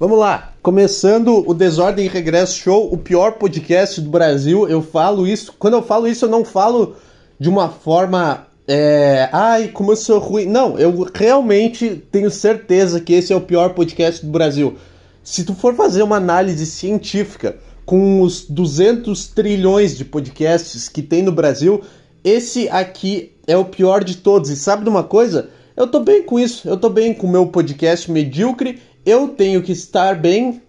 Vamos lá, começando o Desordem e Regresso Show, o pior podcast do Brasil. Eu falo isso, quando eu falo isso, eu não falo de uma forma. É, Ai, como eu sou ruim. Não, eu realmente tenho certeza que esse é o pior podcast do Brasil. Se tu for fazer uma análise científica com os 200 trilhões de podcasts que tem no Brasil, esse aqui é o pior de todos. E sabe de uma coisa? Eu tô bem com isso. Eu tô bem com o meu podcast medíocre. Eu tenho que estar bem,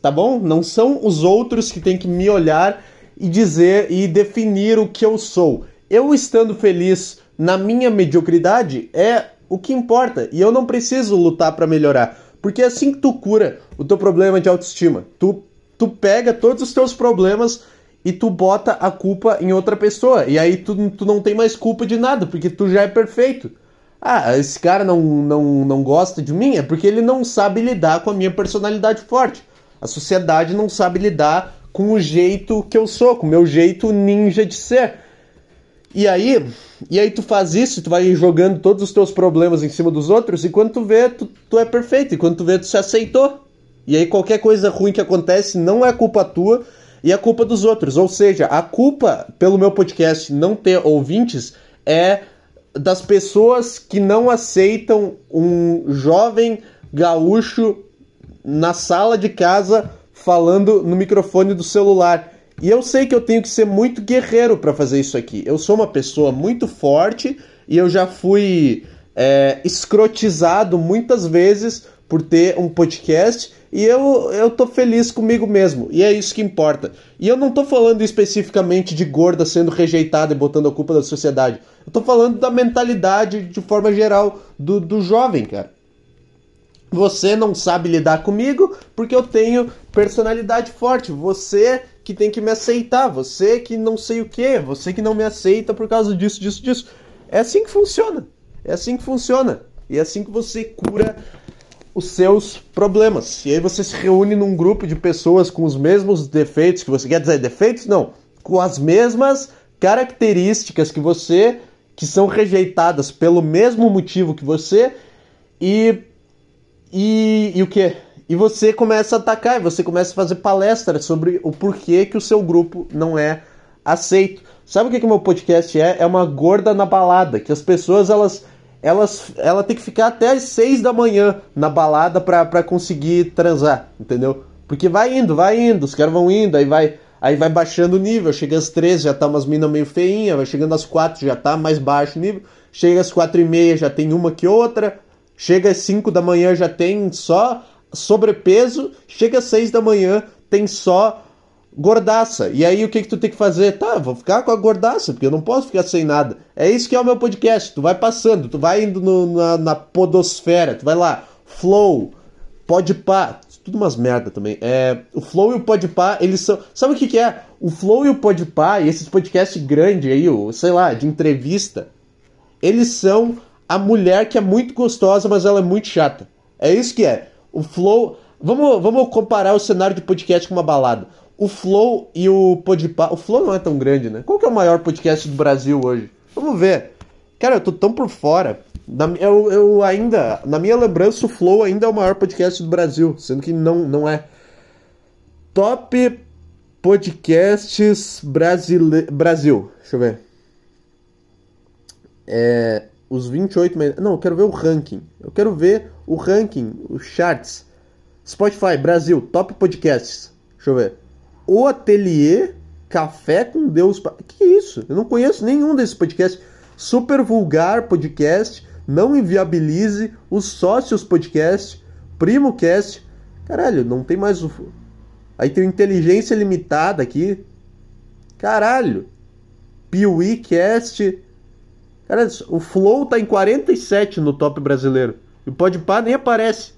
tá bom? Não são os outros que têm que me olhar e dizer e definir o que eu sou. Eu estando feliz na minha mediocridade é o que importa e eu não preciso lutar para melhorar, porque é assim que tu cura o teu problema de autoestima. Tu tu pega todos os teus problemas e tu bota a culpa em outra pessoa. E aí tu, tu não tem mais culpa de nada, porque tu já é perfeito. Ah, esse cara não, não, não gosta de mim é porque ele não sabe lidar com a minha personalidade forte. A sociedade não sabe lidar com o jeito que eu sou, com o meu jeito ninja de ser. E aí, e aí tu faz isso, tu vai jogando todos os teus problemas em cima dos outros, e quando tu vê, tu, tu é perfeito, e quando tu vê, tu se aceitou. E aí qualquer coisa ruim que acontece não é culpa tua, e é culpa dos outros. Ou seja, a culpa pelo meu podcast não ter ouvintes é das pessoas que não aceitam um jovem gaúcho na sala de casa falando no microfone do celular. E eu sei que eu tenho que ser muito guerreiro para fazer isso aqui. Eu sou uma pessoa muito forte e eu já fui é, escrotizado muitas vezes por ter um podcast e eu, eu tô feliz comigo mesmo. E é isso que importa. E eu não tô falando especificamente de gorda sendo rejeitada e botando a culpa da sociedade. Eu tô falando da mentalidade de forma geral do, do jovem, cara. Você não sabe lidar comigo porque eu tenho personalidade forte. Você que tem que me aceitar. Você que não sei o que. Você que não me aceita por causa disso, disso, disso. É assim que funciona. É assim que funciona. E é assim que você cura os seus problemas. E aí você se reúne num grupo de pessoas com os mesmos defeitos que você quer dizer defeitos não, com as mesmas características que você, que são rejeitadas pelo mesmo motivo que você e e, e o que? E você começa a atacar, e você começa a fazer palestras sobre o porquê que o seu grupo não é aceito. Sabe o que que meu podcast é? É uma gorda na balada, que as pessoas elas elas, ela tem que ficar até as 6 da manhã na balada pra, pra conseguir transar, entendeu? Porque vai indo, vai indo, os caras vão indo, aí vai, aí vai baixando o nível, chega às 13 já tá umas minas meio feinha, vai chegando às 4 já tá mais baixo o nível, chega às 4 e meia já tem uma que outra, chega às 5 da manhã já tem só sobrepeso, chega às 6 da manhã tem só gordaça. E aí o que que tu tem que fazer? Tá, vou ficar com a gordaça, porque eu não posso ficar sem nada. É isso que é o meu podcast. Tu vai passando, tu vai indo no, na, na, podosfera, tu vai lá, flow, podpah, tudo umas merda também. É, o flow e o podpah, eles são... Sabe o que que é? O flow e o podpah, e esses podcasts grandes aí, o, sei lá, de entrevista, eles são a mulher que é muito gostosa, mas ela é muito chata. É isso que é. O flow... Vamos, vamos comparar o cenário de podcast com uma balada o Flow e o Podpah... O Flow não é tão grande, né? Qual que é o maior podcast do Brasil hoje? Vamos ver. Cara, eu tô tão por fora. Na, eu, eu ainda... Na minha lembrança, o Flow ainda é o maior podcast do Brasil. Sendo que não, não é. Top podcasts brasile... Brasil. Deixa eu ver. É... Os 28... Não, eu quero ver o ranking. Eu quero ver o ranking, os charts. Spotify, Brasil, top podcasts. Deixa eu ver. O Ateliê Café com Deus. Que isso? Eu não conheço nenhum desses podcasts. Super Vulgar Podcast, Não Inviabilize, Os Sócios Podcast, Primo Cast. Caralho, não tem mais o. Aí tem Inteligência Limitada aqui. Caralho. Piuí Cast. Cara, o Flow tá em 47 no top brasileiro. E o Podpah nem aparece.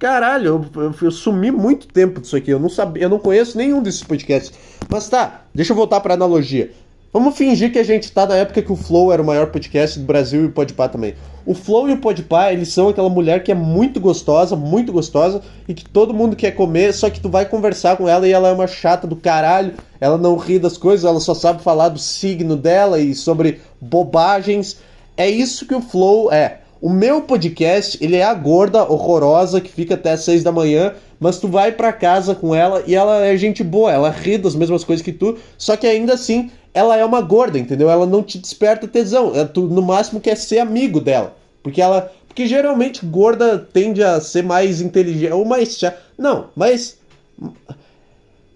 Caralho, eu, eu, eu, sumi muito tempo disso aqui. Eu não sabia, eu não conheço nenhum desses podcasts. Mas tá, deixa eu voltar para analogia. Vamos fingir que a gente tá na época que o Flow era o maior podcast do Brasil e o Podpah também. O Flow e o Podpah, eles são aquela mulher que é muito gostosa, muito gostosa e que todo mundo quer comer, só que tu vai conversar com ela e ela é uma chata do caralho. Ela não ri das coisas, ela só sabe falar do signo dela e sobre bobagens. É isso que o Flow é. O meu podcast, ele é a gorda horrorosa que fica até 6 da manhã, mas tu vai para casa com ela e ela é gente boa, ela ri das mesmas coisas que tu, só que ainda assim ela é uma gorda, entendeu? Ela não te desperta tesão, é, tu no máximo quer ser amigo dela, porque ela, porque geralmente gorda tende a ser mais inteligente ou mais não, mas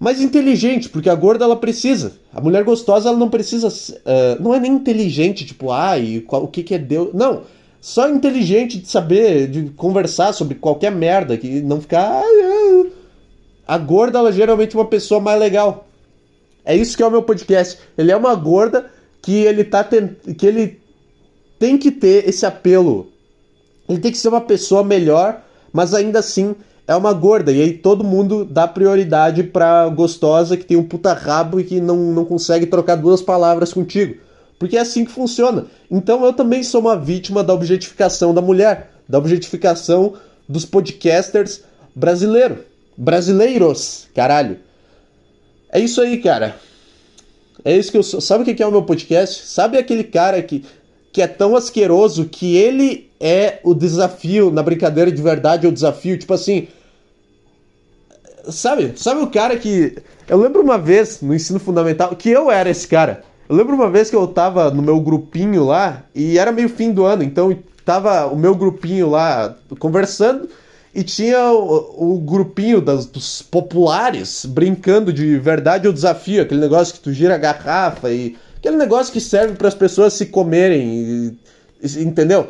mais inteligente, porque a gorda ela precisa. A mulher gostosa ela não precisa, uh, não é nem inteligente, tipo, ah, o que que é Deus? Não, só inteligente de saber, de conversar sobre qualquer merda, que não ficar. A gorda, ela é geralmente uma pessoa mais legal. É isso que é o meu podcast. Ele é uma gorda que ele tá tent... que ele tem que ter esse apelo. Ele tem que ser uma pessoa melhor, mas ainda assim é uma gorda. E aí todo mundo dá prioridade pra gostosa que tem um puta rabo e que não, não consegue trocar duas palavras contigo. Porque é assim que funciona. Então eu também sou uma vítima da objetificação da mulher, da objetificação dos podcasters brasileiros. Brasileiros, caralho. É isso aí, cara. É isso que eu sou. Sabe o que é o meu podcast? Sabe aquele cara que, que é tão asqueroso que ele é o desafio, na brincadeira de verdade é o desafio? Tipo assim. Sabe? Sabe o cara que. Eu lembro uma vez no ensino fundamental que eu era esse cara. Eu lembro uma vez que eu tava no meu grupinho lá, e era meio fim do ano, então tava o meu grupinho lá conversando, e tinha o, o grupinho das, dos populares brincando de verdade ou desafio, aquele negócio que tu gira a garrafa e aquele negócio que serve para as pessoas se comerem, e, entendeu?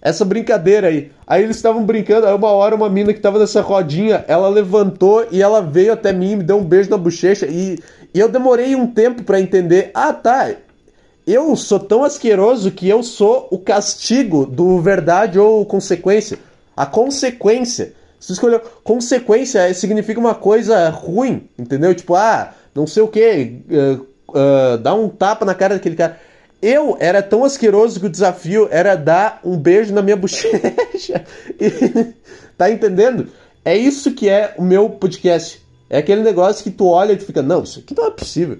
Essa brincadeira aí. Aí eles estavam brincando, aí uma hora uma mina que tava nessa rodinha, ela levantou e ela veio até mim, me deu um beijo na bochecha e, e eu demorei um tempo para entender. Ah, tá. Eu sou tão asqueroso que eu sou o castigo do verdade ou consequência. A consequência. Se escolheu consequência significa uma coisa ruim, entendeu? Tipo, ah, não sei o que, uh, uh, dá um tapa na cara daquele cara. Eu era tão asqueroso que o desafio era dar um beijo na minha bochecha. E, tá entendendo? É isso que é o meu podcast. É aquele negócio que tu olha e tu fica, não, isso aqui não é possível.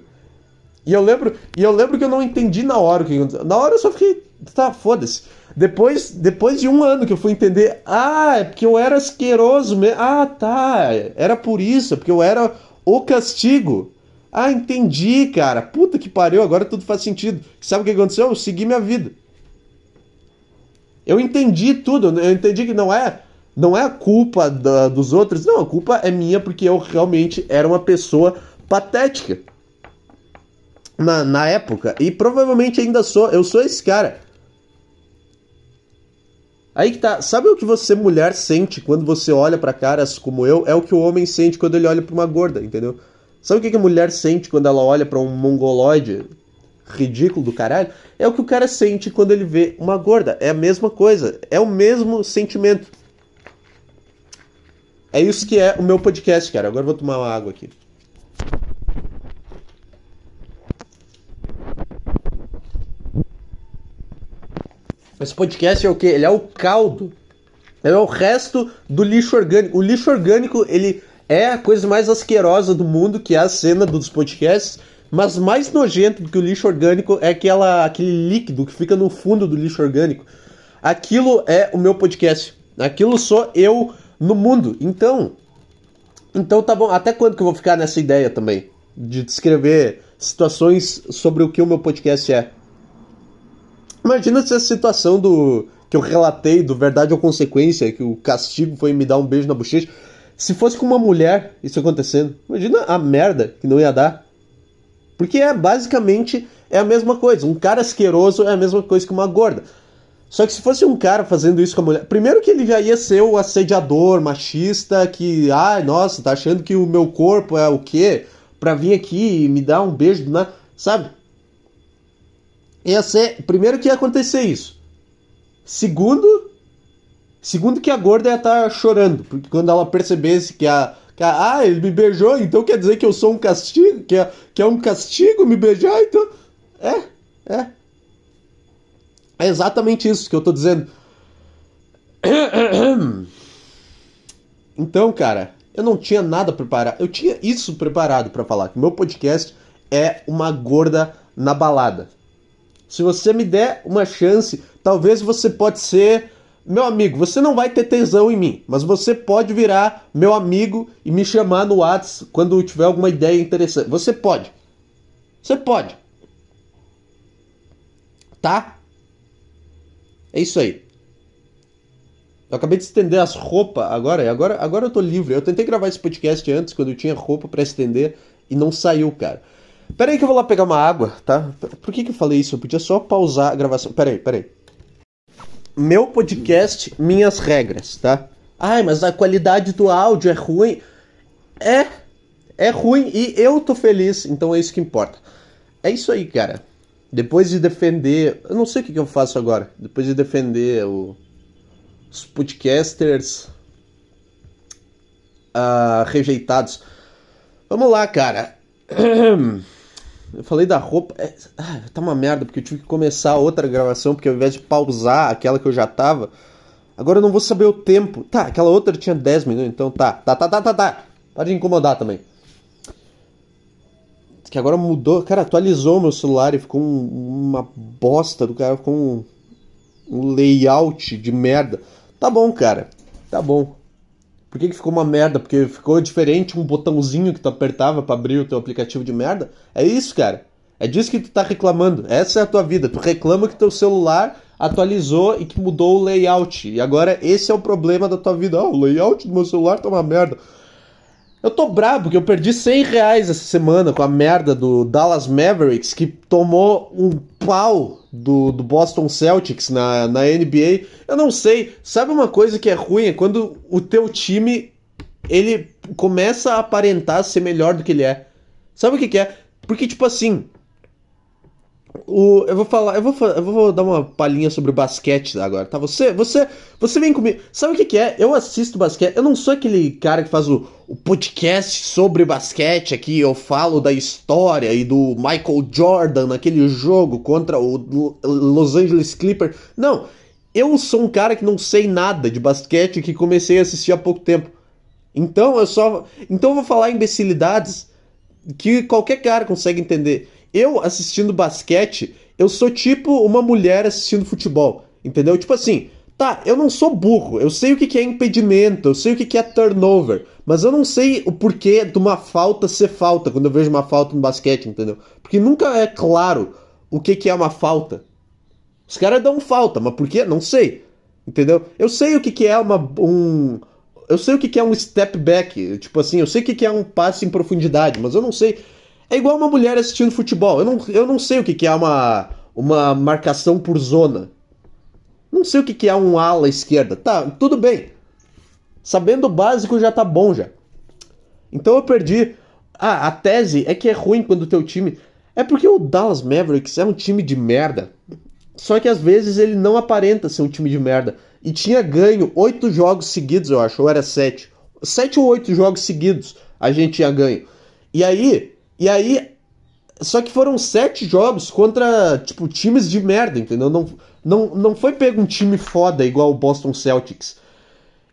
E eu lembro, e eu lembro que eu não entendi na hora o que aconteceu. Na hora eu só fiquei, tá, foda-se. Depois, depois de um ano que eu fui entender, ah, é porque eu era asqueroso mesmo. Ah, tá, era por isso, porque eu era o castigo. Ah, entendi, cara. Puta que pariu, agora tudo faz sentido. Sabe o que aconteceu? Eu segui minha vida. Eu entendi tudo, eu entendi que não é não é a culpa da, dos outros, não, a culpa é minha porque eu realmente era uma pessoa patética na, na época e provavelmente ainda sou, eu sou esse cara. Aí que tá, sabe o que você mulher sente quando você olha para caras como eu? É o que o homem sente quando ele olha para uma gorda, entendeu? Sabe o que a mulher sente quando ela olha para um mongoloide ridículo do caralho? É o que o cara sente quando ele vê uma gorda. É a mesma coisa, é o mesmo sentimento. É isso que é o meu podcast, cara. Agora eu vou tomar uma água aqui. Esse podcast é o que? Ele é o caldo. Ele é o resto do lixo orgânico. O lixo orgânico, ele é a coisa mais asquerosa do mundo, que é a cena dos podcasts. Mas mais nojento do que o lixo orgânico é aquela, aquele líquido que fica no fundo do lixo orgânico. Aquilo é o meu podcast. Aquilo sou eu no mundo. Então, então tá bom. Até quando que eu vou ficar nessa ideia também? De descrever situações sobre o que o meu podcast é. Imagina se a situação do que eu relatei do Verdade ou Consequência, que o castigo foi me dar um beijo na bochecha. Se fosse com uma mulher isso acontecendo, imagina a merda que não ia dar. Porque é basicamente é a mesma coisa. Um cara asqueroso é a mesma coisa que uma gorda. Só que se fosse um cara fazendo isso com a mulher. Primeiro que ele já ia ser o assediador machista que, ai, nossa, tá achando que o meu corpo é o quê? Pra vir aqui e me dar um beijo, né? Sabe? Ia ser. Primeiro que ia acontecer isso. Segundo. Segundo que a gorda ia estar tá chorando. Porque quando ela percebesse que a. Que a ah, ele me beijou, então quer dizer que eu sou um castigo? Que é, que é um castigo me beijar? Então. É, é. É exatamente isso que eu tô dizendo. Então, cara, eu não tinha nada preparado. Eu tinha isso preparado para falar. Que meu podcast é uma gorda na balada. Se você me der uma chance, talvez você pode ser meu amigo, você não vai ter tesão em mim, mas você pode virar meu amigo e me chamar no WhatsApp quando tiver alguma ideia interessante. Você pode. Você pode. Tá? É isso aí. Eu acabei de estender as roupas agora, agora, agora eu tô livre. Eu tentei gravar esse podcast antes, quando eu tinha roupa para estender, e não saiu, cara. Pera aí que eu vou lá pegar uma água, tá? Por que, que eu falei isso? Eu podia só pausar a gravação. Pera aí, pera aí. Meu podcast, minhas regras, tá? Ai, mas a qualidade do áudio é ruim. É, é ruim e eu tô feliz, então é isso que importa. É isso aí, cara. Depois de defender. Eu não sei o que, que eu faço agora. Depois de defender o, os podcasters uh, rejeitados. Vamos lá, cara. Eu falei da roupa. É, ah, tá uma merda, porque eu tive que começar outra gravação, porque ao invés de pausar aquela que eu já tava. Agora eu não vou saber o tempo. Tá, aquela outra tinha 10 minutos, então tá. Tá, tá, tá, tá, tá. Pode incomodar também. Que agora mudou. Cara, atualizou meu celular e ficou um, uma bosta do cara. Ficou um, um layout de merda. Tá bom, cara. Tá bom. Por que, que ficou uma merda? Porque ficou diferente um botãozinho que tu apertava para abrir o teu aplicativo de merda? É isso, cara. É disso que tu tá reclamando. Essa é a tua vida. Tu reclama que teu celular atualizou e que mudou o layout. E agora esse é o problema da tua vida. Ah, o layout do meu celular tá uma merda. Eu tô brabo porque eu perdi 100 reais essa semana com a merda do Dallas Mavericks que tomou um pau do, do Boston Celtics na, na NBA. Eu não sei. Sabe uma coisa que é ruim? É quando o teu time ele começa a aparentar ser melhor do que ele é. Sabe o que, que é? Porque, tipo assim, o, eu vou falar, eu vou, eu vou dar uma palhinha sobre o basquete agora, tá? Você, você, você vem comigo. Sabe o que, que é? Eu assisto basquete. Eu não sou aquele cara que faz o, o podcast sobre basquete aqui. Eu falo da história e do Michael Jordan naquele jogo contra o Los Angeles Clippers. Não, eu sou um cara que não sei nada de basquete que comecei a assistir há pouco tempo. Então eu só, então eu vou falar imbecilidades que qualquer cara consegue entender eu assistindo basquete, eu sou tipo uma mulher assistindo futebol, entendeu? Tipo assim, tá, eu não sou burro, eu sei o que é impedimento, eu sei o que é turnover, mas eu não sei o porquê de uma falta ser falta quando eu vejo uma falta no basquete, entendeu? Porque nunca é claro o que é uma falta. Os caras dão falta, mas por quê? Não sei. Entendeu? Eu sei o que é uma, um. Eu sei o que é um step back. Tipo assim, eu sei o que é um passe em profundidade, mas eu não sei é igual uma mulher assistindo futebol. Eu não, eu não sei o que, que é uma, uma marcação por zona. Não sei o que, que é um ala esquerda. Tá, tudo bem. Sabendo o básico já tá bom já. Então eu perdi. Ah, a tese é que é ruim quando o teu time. É porque o Dallas Mavericks é um time de merda. Só que às vezes ele não aparenta ser um time de merda. E tinha ganho oito jogos seguidos, eu acho, ou era sete. Sete ou oito jogos seguidos a gente tinha ganho. E aí, e aí. Só que foram sete jogos contra, tipo, times de merda, entendeu? Não, não, não foi pego um time foda igual o Boston Celtics.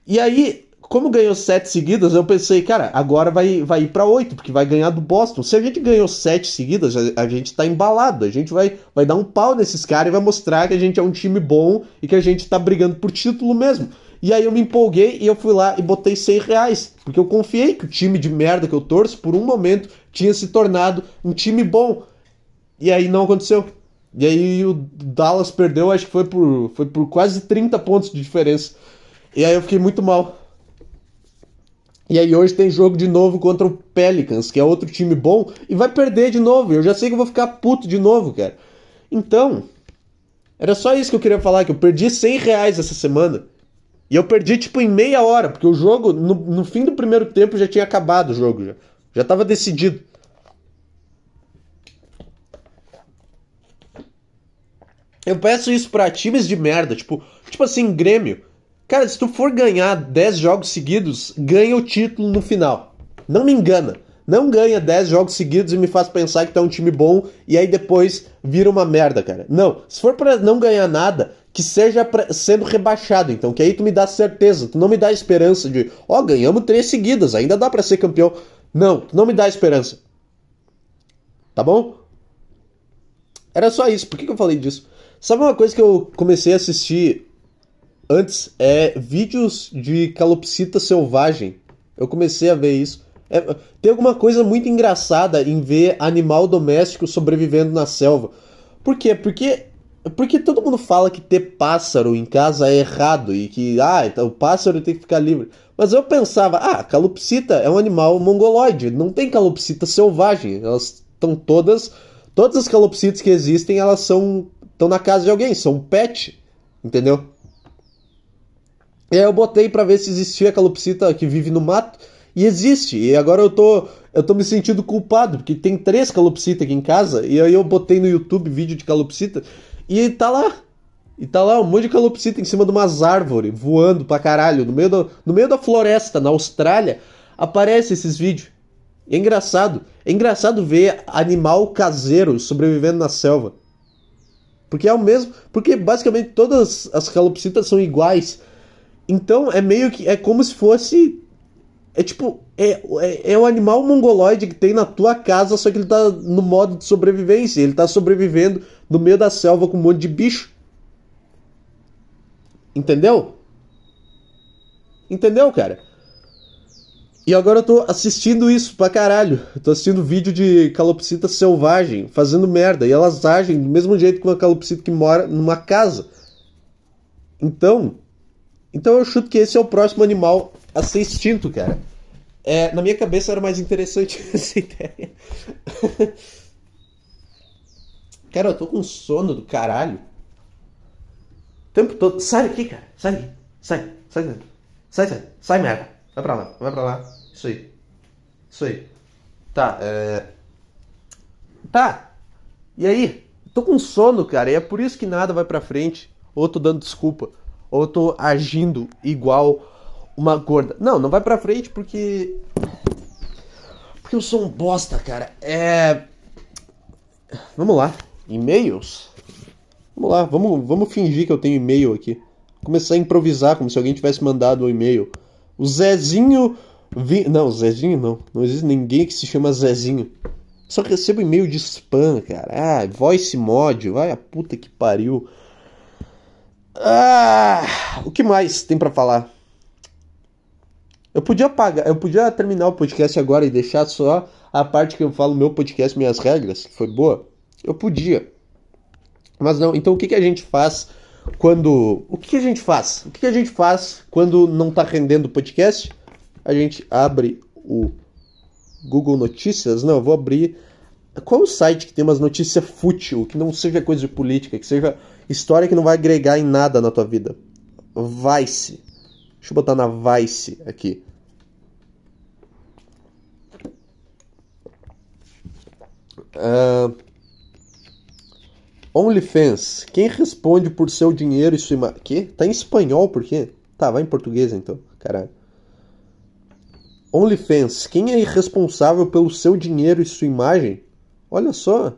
E aí, como ganhou sete seguidas, eu pensei, cara, agora vai, vai ir para oito, porque vai ganhar do Boston. Se a gente ganhou sete seguidas, a, a, gente tá embalado. A gente vai, vai dar um pau nesses caras e vai mostrar que a gente é um time bom e que a gente tá brigando por título mesmo. E aí eu me empolguei e eu fui lá e botei 100 reais. Porque eu confiei que o time de merda que eu torço, por um momento, tinha se tornado um time bom. E aí não aconteceu. E aí o Dallas perdeu, acho que foi por, foi por quase 30 pontos de diferença. E aí eu fiquei muito mal. E aí hoje tem jogo de novo contra o Pelicans, que é outro time bom, e vai perder de novo. Eu já sei que eu vou ficar puto de novo, cara. Então, era só isso que eu queria falar, que eu perdi 100 reais essa semana. E eu perdi, tipo, em meia hora, porque o jogo, no, no fim do primeiro tempo, já tinha acabado o jogo. Já, já tava decidido. Eu peço isso para times de merda, tipo, tipo assim, Grêmio. Cara, se tu for ganhar 10 jogos seguidos, ganha o título no final. Não me engana. Não ganha 10 jogos seguidos e me faz pensar que tá um time bom e aí depois vira uma merda, cara. Não. Se for para não ganhar nada, que seja sendo rebaixado, então, que aí tu me dá certeza, tu não me dá esperança de, ó, oh, ganhamos três seguidas, ainda dá para ser campeão. Não, tu não me dá esperança. Tá bom? Era só isso. Por que, que eu falei disso? Sabe uma coisa que eu comecei a assistir antes? É vídeos de calopsita selvagem. Eu comecei a ver isso. É, tem alguma coisa muito engraçada em ver animal doméstico sobrevivendo na selva. Por quê? Porque, porque todo mundo fala que ter pássaro em casa é errado e que ah, então, o pássaro tem que ficar livre. Mas eu pensava, ah, calopsita é um animal mongoloide, não tem calopsita selvagem. Elas estão todas. Todas as calopsitas que existem, elas são estão na casa de alguém, são pet, entendeu? E aí eu botei para ver se existia calopsita que vive no mato e existe. E agora eu tô eu tô me sentindo culpado porque tem três calopsita aqui em casa e aí eu botei no YouTube vídeo de calopsita e tá lá. E tá lá um monte de calopsita em cima de umas árvores voando pra caralho no meio, do, no meio da floresta na Austrália. Aparece esses vídeos. é engraçado. É engraçado ver animal caseiro sobrevivendo na selva. Porque é o mesmo. Porque basicamente todas as calopsitas são iguais. Então é meio que. É como se fosse. É tipo. É, é, é um animal mongoloide que tem na tua casa, só que ele tá no modo de sobrevivência. Ele tá sobrevivendo no meio da selva com um monte de bicho. Entendeu? Entendeu, cara? E agora eu tô assistindo isso pra caralho. Eu tô assistindo vídeo de calopsita selvagem fazendo merda. E elas agem do mesmo jeito que uma calopsita que mora numa casa. Então. Então eu chuto que esse é o próximo animal a ser extinto, cara. É, na minha cabeça era mais interessante essa ideia. cara, eu tô com sono do caralho. O tempo todo. Sai daqui, cara. Sai daqui. Sai. Sai, sai. Sai, sai. Sai, merda. Vai pra lá, vai pra lá. Isso aí. Isso aí. Tá, é. Tá. E aí? Tô com sono, cara, e é por isso que nada vai pra frente. Ou tô dando desculpa. Ou tô agindo igual uma gorda. Não, não vai pra frente porque. Porque eu sou um bosta, cara. É. Vamos lá. E-mails? Vamos lá, vamos, vamos fingir que eu tenho e-mail aqui. Começar a improvisar como se alguém tivesse mandado um e-mail. O Zezinho. Vi... Não, Zezinho não. Não existe ninguém que se chama Zezinho. Só recebo e-mail de spam, cara. Ah, voice mod. Vai a puta que pariu. Ah, o que mais tem para falar? Eu podia pagar, eu podia terminar o podcast agora e deixar só a parte que eu falo meu podcast, minhas regras, que foi boa. Eu podia. Mas não, então o que, que a gente faz quando. O que a gente faz? O que a gente faz quando não está rendendo o podcast? A gente abre o Google Notícias. Não, eu vou abrir. Qual o site que tem umas notícias fútil, que não seja coisa de política, que seja história que não vai agregar em nada na tua vida? Vice. Deixa eu botar na Vice aqui. Uh, OnlyFans. Quem responde por seu dinheiro e sua imagem? Que? Tá em espanhol, por quê? Tá, vai em português então. Caralho. OnlyFans. Quem é responsável pelo seu dinheiro e sua imagem? Olha só.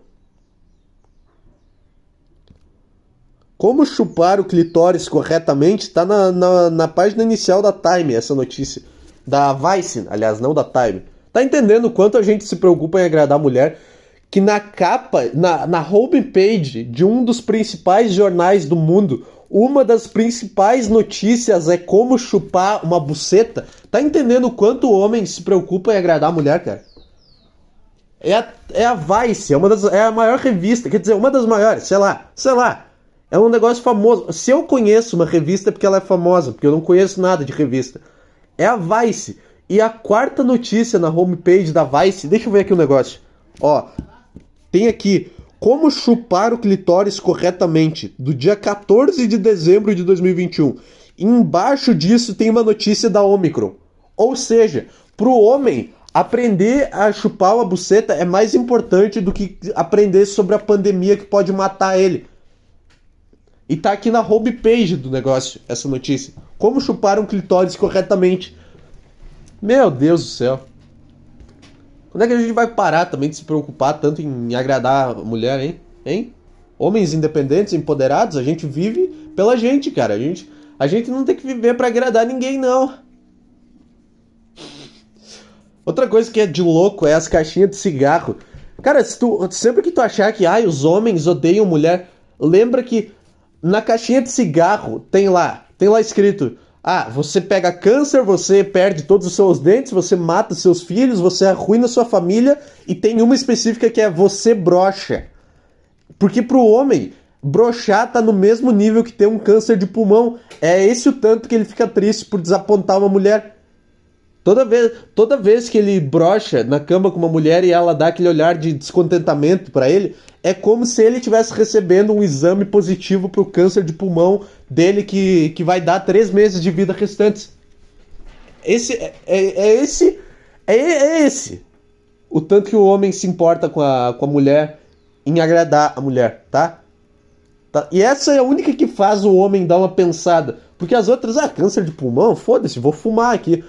Como chupar o clitóris corretamente está na, na, na, página inicial da Time, essa notícia. Da Vice, aliás, não da Time. Tá entendendo quanto a gente se preocupa em agradar a mulher? que na capa, na, na homepage de um dos principais jornais do mundo, uma das principais notícias é como chupar uma buceta. Tá entendendo quanto o homem se preocupa em agradar a mulher, cara? É a, é a Vice, é, uma das, é a maior revista, quer dizer, uma das maiores, sei lá, sei lá. É um negócio famoso. Se eu conheço uma revista é porque ela é famosa, porque eu não conheço nada de revista. É a Vice. E a quarta notícia na homepage da Vice, deixa eu ver aqui o um negócio. Ó, tem aqui como chupar o clitóris corretamente, do dia 14 de dezembro de 2021. embaixo disso tem uma notícia da Omicron. Ou seja, para o homem, aprender a chupar uma buceta é mais importante do que aprender sobre a pandemia que pode matar ele. E tá aqui na homepage do negócio, essa notícia. Como chupar um clitóris corretamente. Meu Deus do céu. Quando é que a gente vai parar também de se preocupar tanto em agradar a mulher, hein? Hein? Homens independentes, empoderados, a gente vive pela gente, cara. A gente, a gente não tem que viver para agradar ninguém, não. Outra coisa que é de louco é as caixinhas de cigarro. Cara, se tu, sempre que tu achar que ai, os homens odeiam mulher, lembra que na caixinha de cigarro tem lá, tem lá escrito: ah, você pega câncer, você perde todos os seus dentes, você mata seus filhos, você arruina sua família e tem uma específica que é você brocha. Porque pro homem, brochar tá no mesmo nível que ter um câncer de pulmão. É esse o tanto que ele fica triste por desapontar uma mulher. Toda vez, toda vez que ele brocha na cama com uma mulher e ela dá aquele olhar de descontentamento para ele, é como se ele estivesse recebendo um exame positivo para o câncer de pulmão dele que, que vai dar três meses de vida restantes. Esse é, é, é esse é, é, esse o tanto que o homem se importa com a, com a mulher em agradar a mulher, tá? tá? E essa é a única que faz o homem dar uma pensada. Porque as outras, ah, câncer de pulmão, foda-se, vou fumar aqui.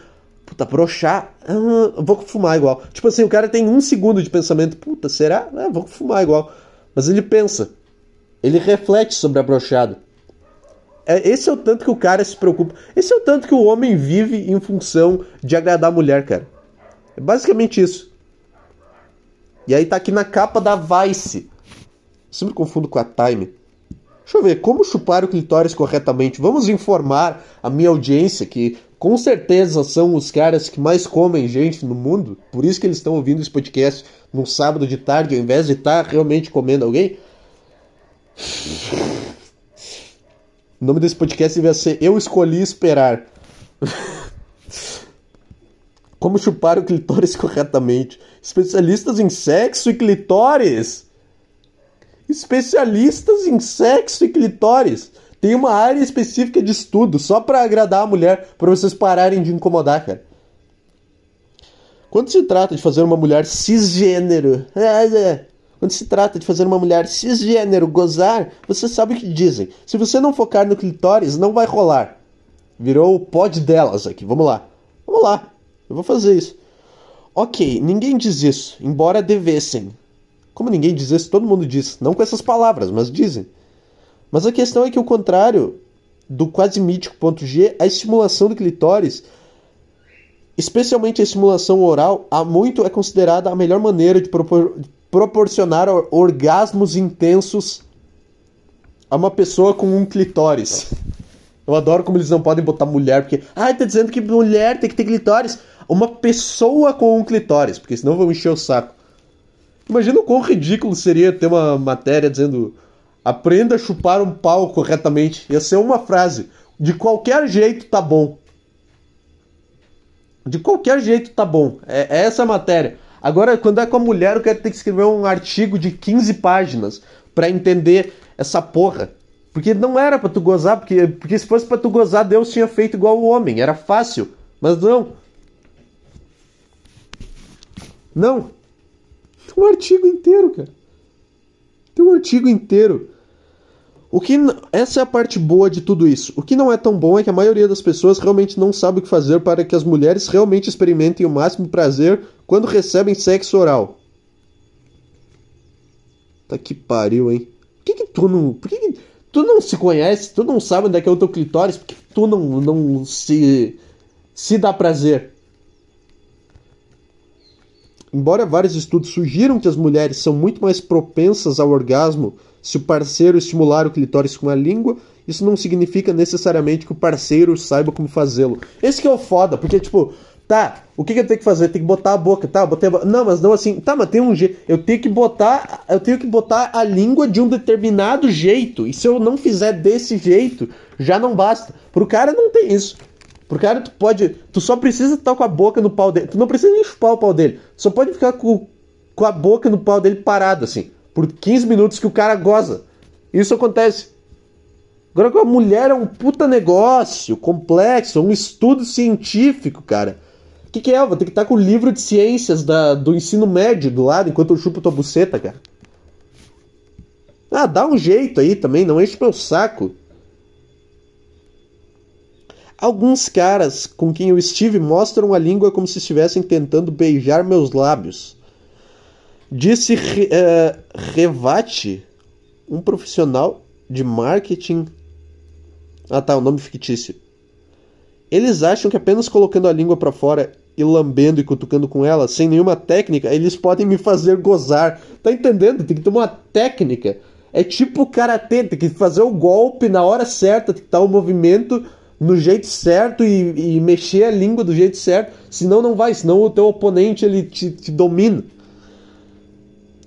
Puta, brochar, ah, vou fumar igual. Tipo assim, o cara tem um segundo de pensamento, puta, será? Ah, vou fumar igual. Mas ele pensa, ele reflete sobre a brochada. É, esse é o tanto que o cara se preocupa. Esse é o tanto que o homem vive em função de agradar a mulher, cara. É basicamente isso. E aí tá aqui na capa da Vice. Sempre confundo com a Time. Deixa eu ver, como chupar o clitóris corretamente? Vamos informar a minha audiência que com certeza são os caras que mais comem gente no mundo. Por isso que eles estão ouvindo esse podcast num sábado de tarde, ao invés de estar tá realmente comendo alguém. O nome desse podcast vai ser Eu Escolhi Esperar. Como chupar o clitóris corretamente. Especialistas em sexo e clitóris. Especialistas em sexo e clitóris. Tem uma área específica de estudo só para agradar a mulher, para vocês pararem de incomodar, cara. Quando se trata de fazer uma mulher cisgênero, é, é, quando se trata de fazer uma mulher cisgênero gozar, você sabe o que dizem. Se você não focar no clitóris, não vai rolar. Virou o pod delas aqui. Vamos lá. Vamos lá. Eu vou fazer isso. Ok, ninguém diz isso, embora devessem. Como ninguém diz isso, todo mundo diz. Não com essas palavras, mas dizem. Mas a questão é que, o contrário do quase mítico ponto G, a estimulação do clitóris especialmente a estimulação oral, há muito é considerada a melhor maneira de propor proporcionar orgasmos intensos a uma pessoa com um clitóris. Eu adoro como eles não podem botar mulher, porque. Ah, tá dizendo que mulher tem que ter clitóris. Uma pessoa com um clitóris, porque senão vão encher o saco. Imagina o quão ridículo seria ter uma matéria dizendo. Aprenda a chupar um pau corretamente. Ia ser uma frase. De qualquer jeito tá bom. De qualquer jeito tá bom. É, é essa a matéria. Agora, quando é com a mulher, o cara tem que escrever um artigo de 15 páginas para entender essa porra. Porque não era para tu gozar, porque, porque se fosse para tu gozar, Deus tinha feito igual o homem. Era fácil. Mas não. Não. Tem um artigo inteiro, cara. Tem um artigo inteiro. O que essa é a parte boa de tudo isso. O que não é tão bom é que a maioria das pessoas realmente não sabe o que fazer para que as mulheres realmente experimentem o máximo prazer quando recebem sexo oral. Tá que pariu, hein? Por que, que tu não. Por que, que tu não se conhece? Tu não sabe onde é que é o teu clitóris? Por que tu não, não se. se dá prazer? Embora vários estudos sugiram que as mulheres são muito mais propensas ao orgasmo se o parceiro estimular o clitóris com a língua, isso não significa necessariamente que o parceiro saiba como fazê-lo. Esse que é o foda, porque tipo, tá, o que, que eu tenho que fazer? Tem que botar a boca, tá? Botei Não, mas não assim. Tá, mas tem um jeito. Eu tenho que botar, eu tenho que botar a língua de um determinado jeito. E se eu não fizer desse jeito, já não basta. Pro cara não tem isso. Pro cara tu pode, tu só precisa estar com a boca no pau dele. Tu não precisa nem chupar o pau dele. Só pode ficar com, com a boca no pau dele parado assim por 15 minutos que o cara goza. Isso acontece. Agora com a mulher é um puta negócio complexo, um estudo científico, cara. O que, que é? Eu vou ter que estar com o livro de ciências da, do ensino médio do lado enquanto eu chupo tua buceta, cara. Ah, dá um jeito aí também, não enche meu saco. Alguns caras com quem eu estive mostram a língua como se estivessem tentando beijar meus lábios. Disse uh, Revati, um profissional de marketing. Ah tá, o um nome fictício. Eles acham que apenas colocando a língua para fora e lambendo e cutucando com ela, sem nenhuma técnica, eles podem me fazer gozar. Tá entendendo? Tem que ter uma técnica. É tipo karatê, tem que fazer o golpe na hora certa, tem que estar o movimento no jeito certo e, e, mexer a língua do jeito certo, senão não vai, senão o teu oponente ele te, te domina.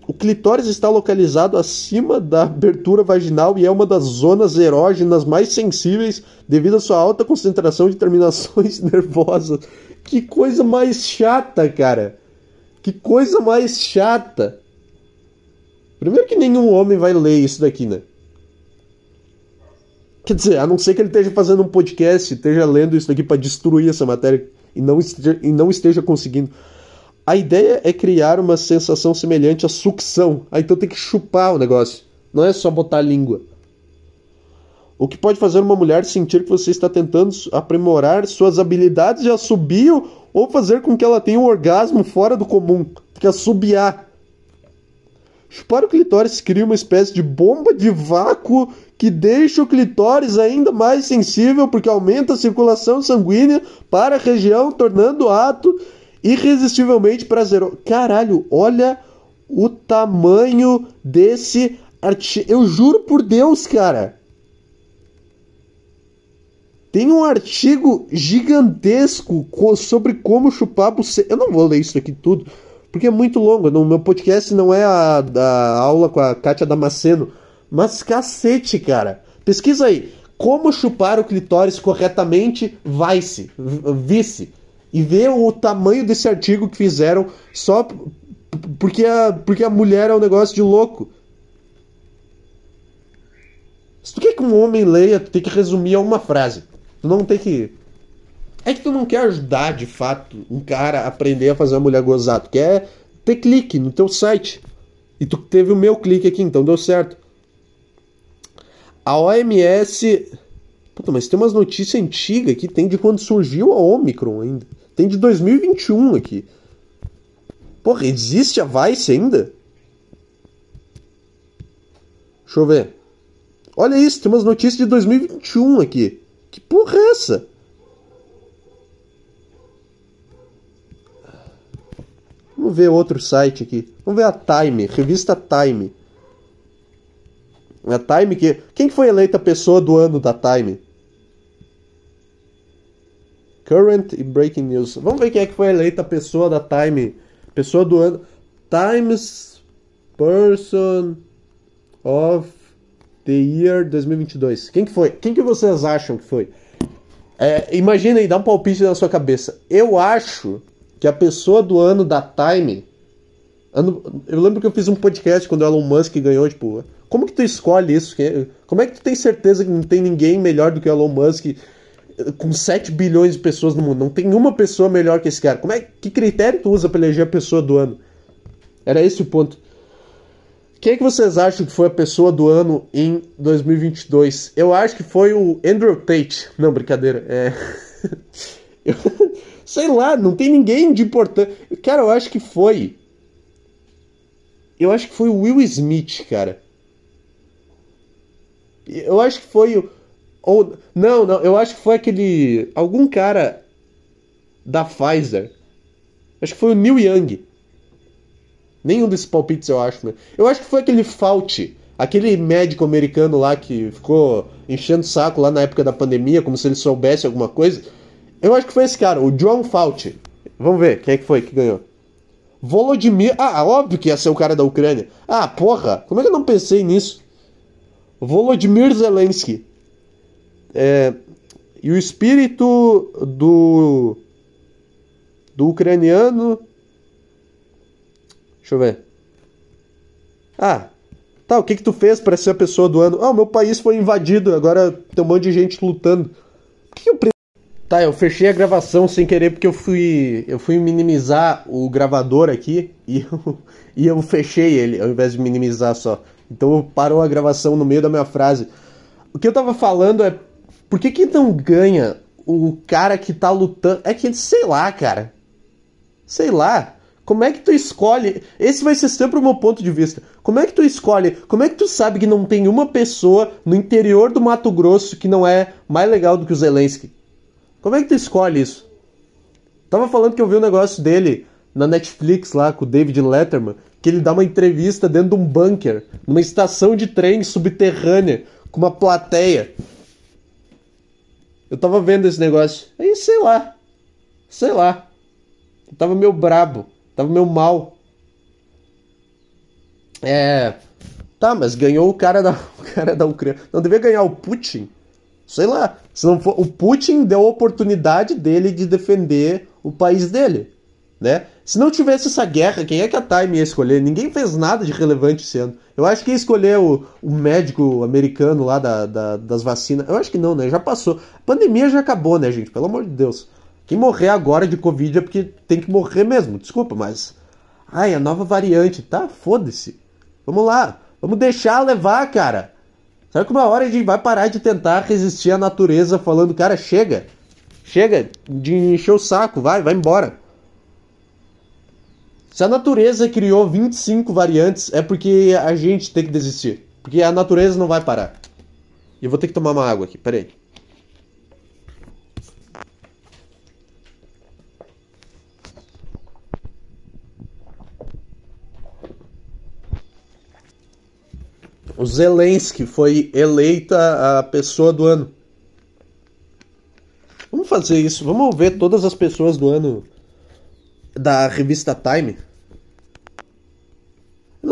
O clitóris está localizado acima da abertura vaginal e é uma das zonas erógenas mais sensíveis devido à sua alta concentração de terminações nervosas. Que coisa mais chata, cara. Que coisa mais chata. Primeiro que nenhum homem vai ler isso daqui, né? Quer dizer, a não ser que ele esteja fazendo um podcast, esteja lendo isso daqui para destruir essa matéria e não, esteja, e não esteja conseguindo. A ideia é criar uma sensação semelhante à sucção. Ah, então tem que chupar o negócio. Não é só botar a língua. O que pode fazer uma mulher sentir que você está tentando aprimorar suas habilidades de assobio ou fazer com que ela tenha um orgasmo fora do comum. Tem que assobiar. Chupar o clitóris cria uma espécie de bomba de vácuo que deixa o clitóris ainda mais sensível porque aumenta a circulação sanguínea para a região, tornando o ato irresistivelmente prazeroso. Caralho, olha o tamanho desse artigo. Eu juro por Deus, cara. Tem um artigo gigantesco sobre como chupar buceta. Eu não vou ler isso aqui tudo, porque é muito longo. No meu podcast não é a, a aula com a Kátia Damasceno. Mas cacete, cara. Pesquisa aí. Como chupar o clitóris corretamente, vai-se, vice e ver o tamanho desse artigo que fizeram só porque a, porque a mulher é um negócio de louco. Se tu quer que um homem leia, tu tem que resumir a uma frase. Tu não tem que. É que tu não quer ajudar de fato um cara a aprender a fazer uma mulher gozar. Tu quer ter clique no teu site. E tu teve o meu clique aqui, então deu certo. A OMS. Puta, mas tem umas notícias antigas aqui, tem de quando surgiu a Omicron ainda. Tem de 2021 aqui. Porra, existe a Vice ainda? Deixa eu ver. Olha isso, tem umas notícias de 2021 aqui. Que porra é essa? Vamos ver outro site aqui. Vamos ver a Time, revista Time. A Time que. Quem foi eleita pessoa do ano da Time? Current e Breaking News. Vamos ver quem é que foi eleita pessoa da Time. Pessoa do ano. Times Person of the Year 2022. Quem que foi? Quem que vocês acham que foi? É, imagina aí, dá um palpite na sua cabeça. Eu acho que a pessoa do ano da Time. Ano, eu lembro que eu fiz um podcast quando o Elon Musk ganhou, tipo, como que tu escolhe isso? Como é que tu tem certeza que não tem ninguém melhor do que o Elon Musk com 7 bilhões de pessoas no mundo. Não tem uma pessoa melhor que esse cara. Como é que critério tu usa para eleger a pessoa do ano? Era esse o ponto. Quem é que vocês acham que foi a pessoa do ano em 2022? Eu acho que foi o Andrew Tate. Não, brincadeira. É. eu... Sei lá, não tem ninguém de importante. Cara, eu acho que foi. Eu acho que foi o Will Smith, cara. Eu acho que foi o. Ou, não, não, eu acho que foi aquele. Algum cara da Pfizer. Acho que foi o Neil Young. Nenhum desses palpites eu acho, né? Eu acho que foi aquele Fauci, aquele médico americano lá que ficou enchendo o saco lá na época da pandemia, como se ele soubesse alguma coisa. Eu acho que foi esse cara, o John Fauci. Vamos ver quem é que foi que ganhou. Volodymyr. Ah, óbvio que ia ser o cara da Ucrânia. Ah, porra, como é que eu não pensei nisso? Volodymyr Zelensky. É, e o espírito do, do ucraniano. Deixa eu ver. Ah, tá, o que que tu fez para ser a pessoa do ano? Ah, o meu país foi invadido, agora tem um monte de gente lutando. Por que eu Tá, eu fechei a gravação sem querer porque eu fui eu fui minimizar o gravador aqui e eu, e eu fechei ele ao invés de minimizar só. Então parou a gravação no meio da minha frase. O que eu tava falando é por que, que não ganha o cara que tá lutando? É que, sei lá, cara. Sei lá. Como é que tu escolhe? Esse vai ser sempre o meu ponto de vista. Como é que tu escolhe? Como é que tu sabe que não tem uma pessoa no interior do Mato Grosso que não é mais legal do que o Zelensky? Como é que tu escolhe isso? Tava falando que eu vi um negócio dele na Netflix lá com o David Letterman, que ele dá uma entrevista dentro de um bunker, numa estação de trem subterrânea, com uma plateia. Eu tava vendo esse negócio. Aí, sei lá. Sei lá. Eu tava meio brabo. Tava meio mal. É. Tá, mas ganhou o cara da, o cara da Ucrânia. Não devia ganhar o Putin? Sei lá. Se não for, o Putin deu a oportunidade dele de defender o país dele, né? Se não tivesse essa guerra, quem é que a Time ia escolher? Ninguém fez nada de relevante ano. Eu acho que ia escolher o, o médico americano lá da, da, das vacinas. Eu acho que não, né? Já passou. A pandemia já acabou, né, gente? Pelo amor de Deus. Quem morrer agora de Covid é porque tem que morrer mesmo. Desculpa, mas. Ai, a nova variante, tá? Foda-se. Vamos lá. Vamos deixar levar, cara. Sabe que uma hora a gente vai parar de tentar resistir à natureza falando, cara, chega. Chega de encher o saco, vai, vai embora. Se a natureza criou 25 variantes, é porque a gente tem que desistir. Porque a natureza não vai parar. E eu vou ter que tomar uma água aqui, peraí. o Zelensky foi eleita a pessoa do ano. Vamos fazer isso. Vamos ver todas as pessoas do ano da revista Time.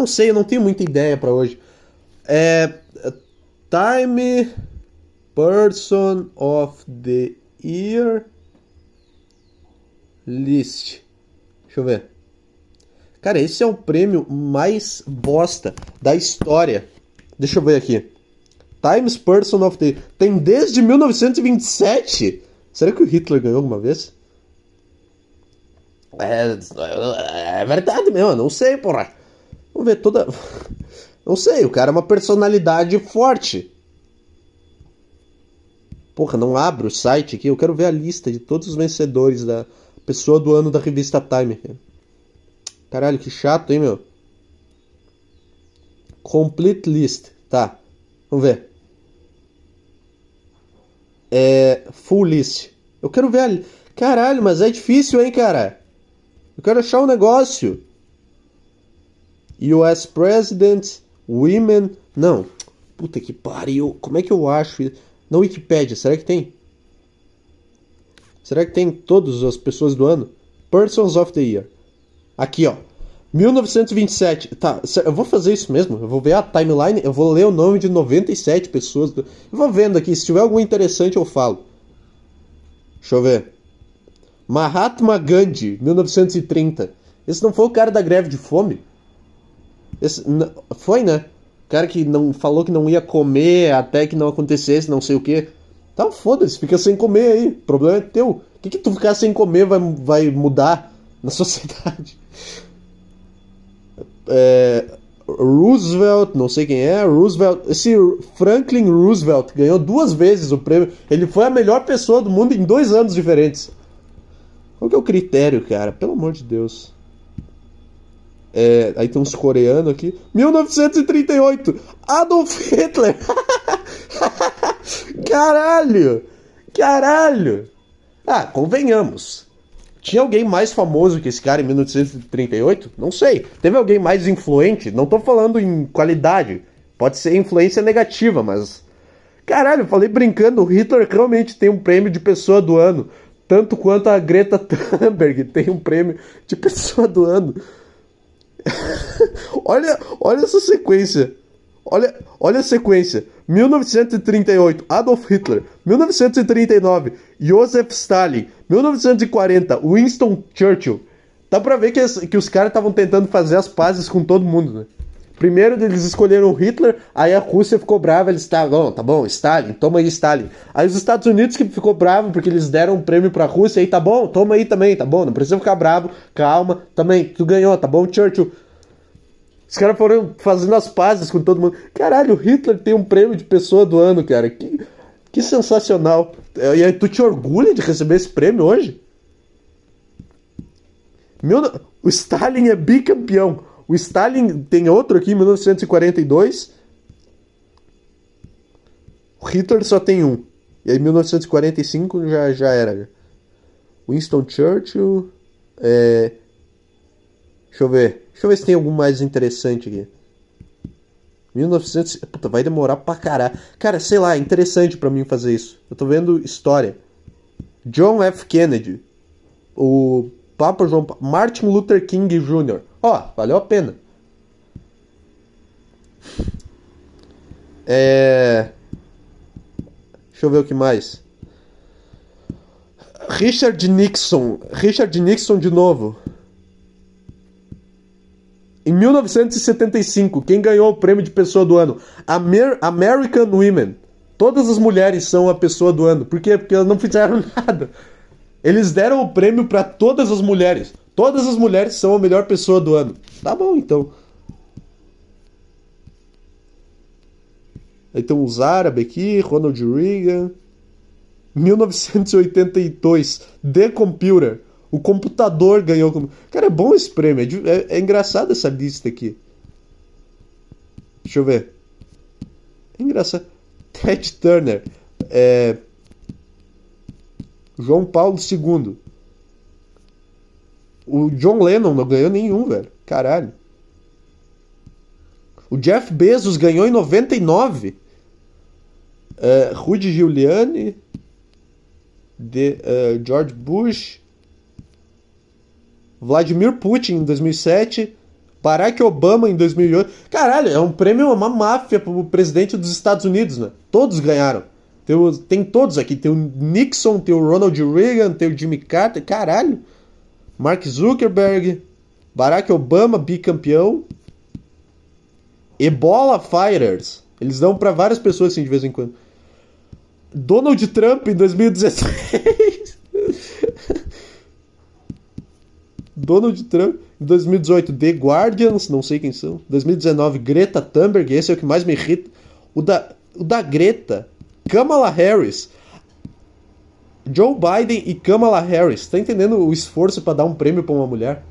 Não sei, eu não tenho muita ideia para hoje. É Time Person of the Year List. Deixa eu ver. Cara, esse é o prêmio mais bosta da história Deixa eu ver aqui. Times Person of the Tem desde 1927. Será que o Hitler ganhou alguma vez? É, é verdade mesmo, não sei, porra. Vamos ver toda. Não sei, o cara é uma personalidade forte. Porra, não abre o site aqui. Eu quero ver a lista de todos os vencedores da pessoa do ano da revista Time. Caralho, que chato, hein, meu? Complete list. Tá. Vamos ver. É. Full list. Eu quero ver a. Caralho, mas é difícil, hein, cara? Eu quero achar um negócio. US President, Women. Não. Puta que pariu. Como é que eu acho? Na Wikipedia, será que tem? Será que tem todas as pessoas do ano? Persons of the Year. Aqui, ó. 1927. Tá, eu vou fazer isso mesmo. Eu vou ver a timeline, eu vou ler o nome de 97 pessoas. Eu vou vendo aqui, se tiver algum interessante eu falo. Deixa eu ver. Mahatma Gandhi, 1930. Esse não foi o cara da greve de fome? Esse, foi, né? O cara que não falou que não ia comer até que não acontecesse, não sei o que. Tá, foda-se, fica sem comer aí. O problema é teu. O que, que tu ficar sem comer vai, vai mudar na sociedade? é, Roosevelt, não sei quem é, Roosevelt, esse Franklin Roosevelt ganhou duas vezes o prêmio. Ele foi a melhor pessoa do mundo em dois anos diferentes. Qual que é o critério, cara? Pelo amor de Deus. É, aí tem uns coreanos aqui. 1938! Adolf Hitler! Caralho! Caralho! Ah, convenhamos. Tinha alguém mais famoso que esse cara em 1938? Não sei. Teve alguém mais influente? Não tô falando em qualidade. Pode ser influência negativa, mas. Caralho, falei brincando, o Hitler realmente tem um prêmio de pessoa do ano. Tanto quanto a Greta Thunberg tem um prêmio de pessoa do ano. olha, olha essa sequência. Olha, olha a sequência. 1938, Adolf Hitler. 1939, Joseph Stalin. 1940, Winston Churchill. Dá pra ver que, as, que os caras estavam tentando fazer as pazes com todo mundo, né? Primeiro eles escolheram Hitler, aí a Rússia ficou brava, eles estavam, tá bom, Stalin, toma aí Stalin. Aí os Estados Unidos que ficou bravo porque eles deram um prêmio pra Rússia, aí tá bom, toma aí também, tá bom, não precisa ficar bravo, calma, também, tu ganhou, tá bom, Churchill. Os caras foram fazendo as pazes com todo mundo. Caralho, o Hitler tem um prêmio de pessoa do ano, cara. Que, que sensacional. E aí, tu te orgulha de receber esse prêmio hoje? Meu, o Stalin é bicampeão. O Stalin tem outro aqui em 1942. O Hitler só tem um. E aí, 1945 já, já era. Winston Churchill. É, Deixa eu ver. Deixa eu ver se tem algum mais interessante aqui. 1900. Puta, vai demorar pra caralho. Cara, sei lá, é interessante para mim fazer isso. Eu tô vendo história. John F. Kennedy. O Papa João. Martin Luther King Jr. Ó, valeu a pena. É. Deixa eu ver o que mais. Richard Nixon. Richard Nixon de novo. Em 1975, quem ganhou o prêmio de pessoa do ano? Amer American Women. Todas as mulheres são a pessoa do ano. Por quê? Porque elas não fizeram nada. Eles deram o prêmio para todas as mulheres. Todas as mulheres são a melhor pessoa do ano. Tá bom, então. Tem os árabes aqui, Ronald Reagan. 1982, The Computer. O computador ganhou. Cara, é bom esse prêmio. É, é, é engraçado essa lista aqui. Deixa eu ver. É engraçado. Ted Turner. É... João Paulo II. O John Lennon não ganhou nenhum, velho. Caralho. O Jeff Bezos ganhou em 99. É, Rudy Giuliani. De, uh, George Bush. Vladimir Putin em 2007, Barack Obama em 2008. Caralho, é um prêmio, uma máfia pro presidente dos Estados Unidos, né? Todos ganharam. Tem, tem todos aqui. Tem o Nixon, tem o Ronald Reagan, tem o Jimmy Carter. Caralho. Mark Zuckerberg. Barack Obama, bicampeão. Ebola Fighters. Eles dão para várias pessoas assim de vez em quando. Donald Trump em 2016. Donald Trump. Em 2018, The Guardians, não sei quem são. 2019, Greta Thunberg, esse é o que mais me irrita. O da, o da Greta, Kamala Harris. Joe Biden e Kamala Harris. Tá entendendo o esforço para dar um prêmio para uma mulher?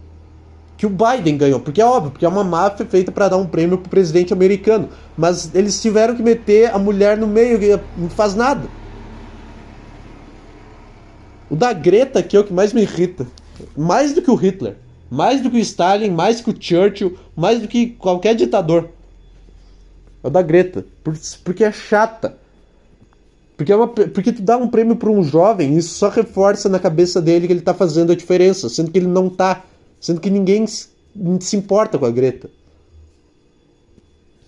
Que o Biden ganhou, porque é óbvio, porque é uma máfia feita para dar um prêmio pro presidente americano. Mas eles tiveram que meter a mulher no meio, que não faz nada. O da Greta aqui é o que mais me irrita. Mais do que o Hitler, mais do que o Stalin, mais que o Churchill, mais do que qualquer ditador. É o da Greta. Porque é chata. Porque, é uma, porque tu dá um prêmio para um jovem, isso só reforça na cabeça dele que ele tá fazendo a diferença, sendo que ele não tá. Sendo que ninguém se importa com a Greta.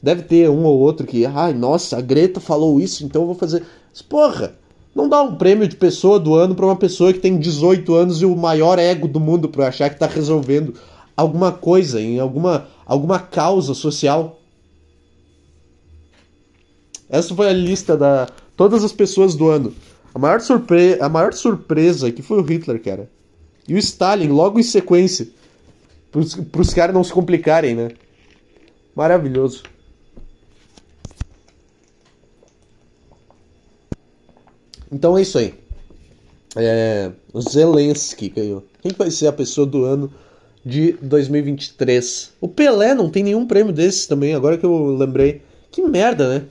Deve ter um ou outro que, ai, nossa, a Greta falou isso, então eu vou fazer. Porra! Não dá um prêmio de pessoa do ano para uma pessoa que tem 18 anos e o maior ego do mundo para achar que está resolvendo alguma coisa em alguma, alguma causa social. Essa foi a lista da todas as pessoas do ano. A maior, surpre a maior surpresa que foi o Hitler, cara. E o Stalin, logo em sequência. Para os caras não se complicarem, né? Maravilhoso. Então é isso aí. É, Zelensky ganhou. Quem vai ser a pessoa do ano de 2023? O Pelé não tem nenhum prêmio desses também, agora que eu lembrei. Que merda, né?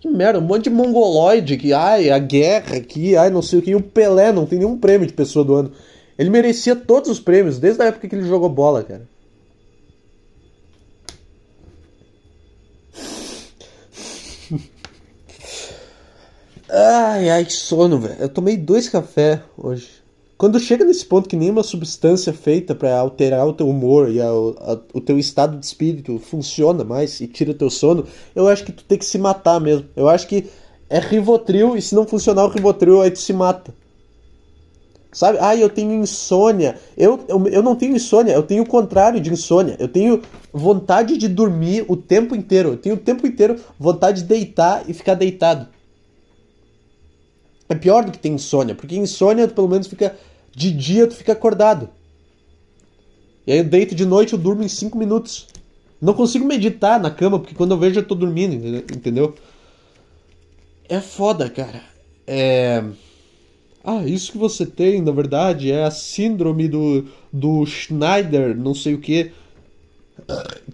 Que merda, um monte de mongoloide que, ai, a guerra aqui, ai, não sei o que. E o Pelé não tem nenhum prêmio de pessoa do ano. Ele merecia todos os prêmios, desde a época que ele jogou bola, cara. Ai, ai, que sono, velho. Eu tomei dois cafés hoje. Quando chega nesse ponto que nenhuma substância feita para alterar o teu humor e a, a, o teu estado de espírito funciona mais e tira teu sono, eu acho que tu tem que se matar mesmo. Eu acho que é Rivotril e se não funcionar o Rivotril, aí tu se mata. Sabe? Ah, eu tenho insônia. Eu, eu, eu não tenho insônia, eu tenho o contrário de insônia. Eu tenho vontade de dormir o tempo inteiro. Eu tenho o tempo inteiro vontade de deitar e ficar deitado. É pior do que ter insônia, porque insônia tu pelo menos fica de dia tu fica acordado. E aí eu deito de noite eu durmo em 5 minutos. Não consigo meditar na cama, porque quando eu vejo eu tô dormindo, entendeu? É foda, cara. É. Ah, isso que você tem, na verdade, é a síndrome do, do Schneider, não sei o que.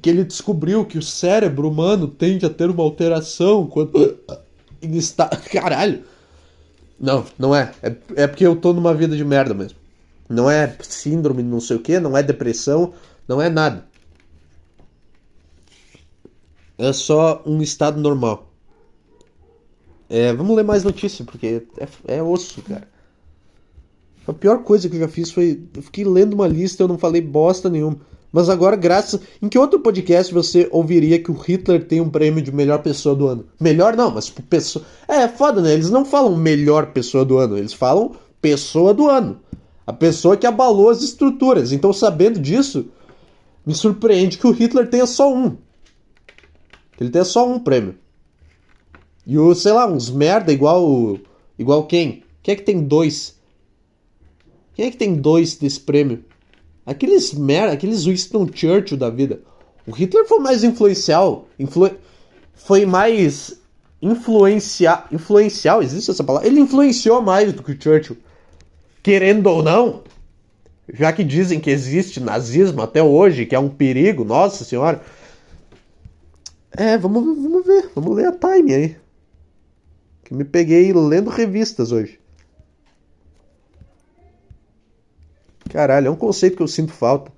Que ele descobriu que o cérebro humano tende a ter uma alteração quando ele está. Caralho! Não, não é. é. É porque eu tô numa vida de merda mesmo. Não é síndrome, não sei o que, não é depressão. Não é nada. É só um estado normal. É, vamos ler mais notícia, porque é, é osso, cara. A pior coisa que eu já fiz foi. Eu fiquei lendo uma lista eu não falei bosta nenhuma. Mas agora, graças. Em que outro podcast você ouviria que o Hitler tem um prêmio de melhor pessoa do ano? Melhor não, mas tipo, pessoa. É, é foda, né? Eles não falam melhor pessoa do ano, eles falam pessoa do ano. A pessoa que abalou as estruturas. Então, sabendo disso, me surpreende que o Hitler tenha só um. Ele tenha só um prêmio. E o, sei lá, uns merda igual. Igual quem? Quem é que tem dois? Quem é que tem dois desse prêmio? Aqueles merda, aqueles Winston Churchill da vida. O Hitler foi mais influencial. Influ... Foi mais influencial. Influencial, existe essa palavra? Ele influenciou mais do que o Churchill. Querendo ou não, já que dizem que existe nazismo até hoje, que é um perigo, nossa senhora. É, vamos, vamos ver, vamos ler a time aí. Que me peguei lendo revistas hoje. Caralho, é um conceito que eu sinto falta.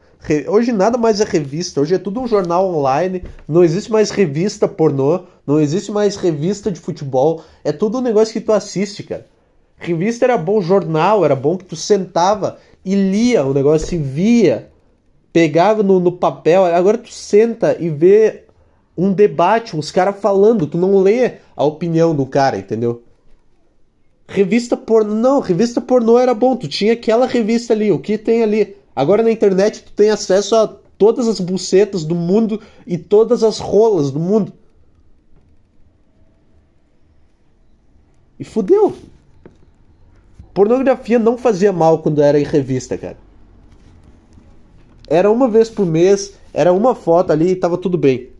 Hoje nada mais é revista, hoje é tudo um jornal online, não existe mais revista pornô, não existe mais revista de futebol, é tudo um negócio que tu assiste, cara. Revista era bom, jornal era bom que tu sentava e lia o negócio e via, pegava no, no papel, agora tu senta e vê um debate, uns caras falando, tu não lê a opinião do cara, entendeu? Revista pornô. Não, revista pornô era bom. Tu tinha aquela revista ali, o que tem ali. Agora na internet tu tem acesso a todas as bucetas do mundo e todas as rolas do mundo. E fudeu. Pornografia não fazia mal quando era em revista, cara. Era uma vez por mês, era uma foto ali e tava tudo bem.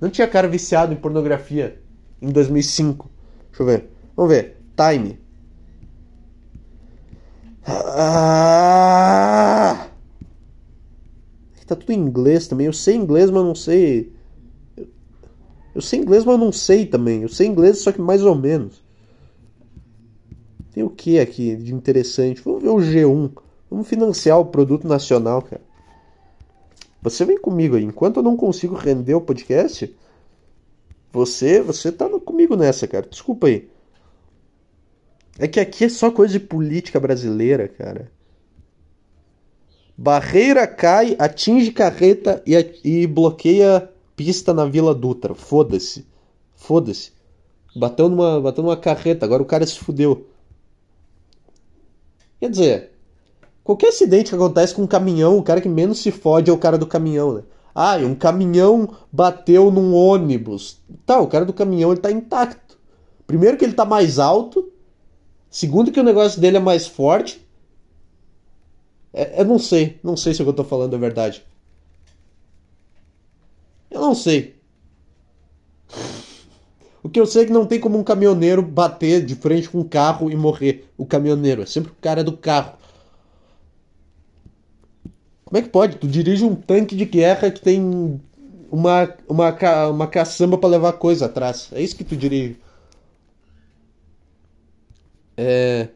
Não tinha cara viciado em pornografia em 2005. Deixa eu ver. Vamos ver. Time. Ah! Tá tudo em inglês também. Eu sei inglês, mas não sei. Eu sei inglês, mas não sei também. Eu sei inglês, só que mais ou menos. Tem o que aqui de interessante? Vamos ver o G1. Vamos financiar o produto nacional, cara. Você vem comigo aí. Enquanto eu não consigo render o podcast, você, você tá comigo nessa, cara. Desculpa aí. É que aqui é só coisa de política brasileira, cara. Barreira cai, atinge carreta e, e bloqueia pista na Vila Dutra. Foda-se. Foda-se. Bateu numa, bateu numa carreta, agora o cara se fudeu. Quer dizer, qualquer acidente que acontece com um caminhão, o cara que menos se fode é o cara do caminhão, né? Ah, um caminhão bateu num ônibus. Tá, o cara do caminhão ele tá intacto. Primeiro que ele tá mais alto. Segundo que o negócio dele é mais forte. É, eu não sei. Não sei se o que eu tô falando é verdade. Eu não sei. O que eu sei é que não tem como um caminhoneiro bater de frente com um carro e morrer. O caminhoneiro. É sempre o cara do carro. Como é que pode? Tu dirige um tanque de guerra que tem uma, uma, uma caçamba para levar coisa atrás. É isso que tu dirige. É...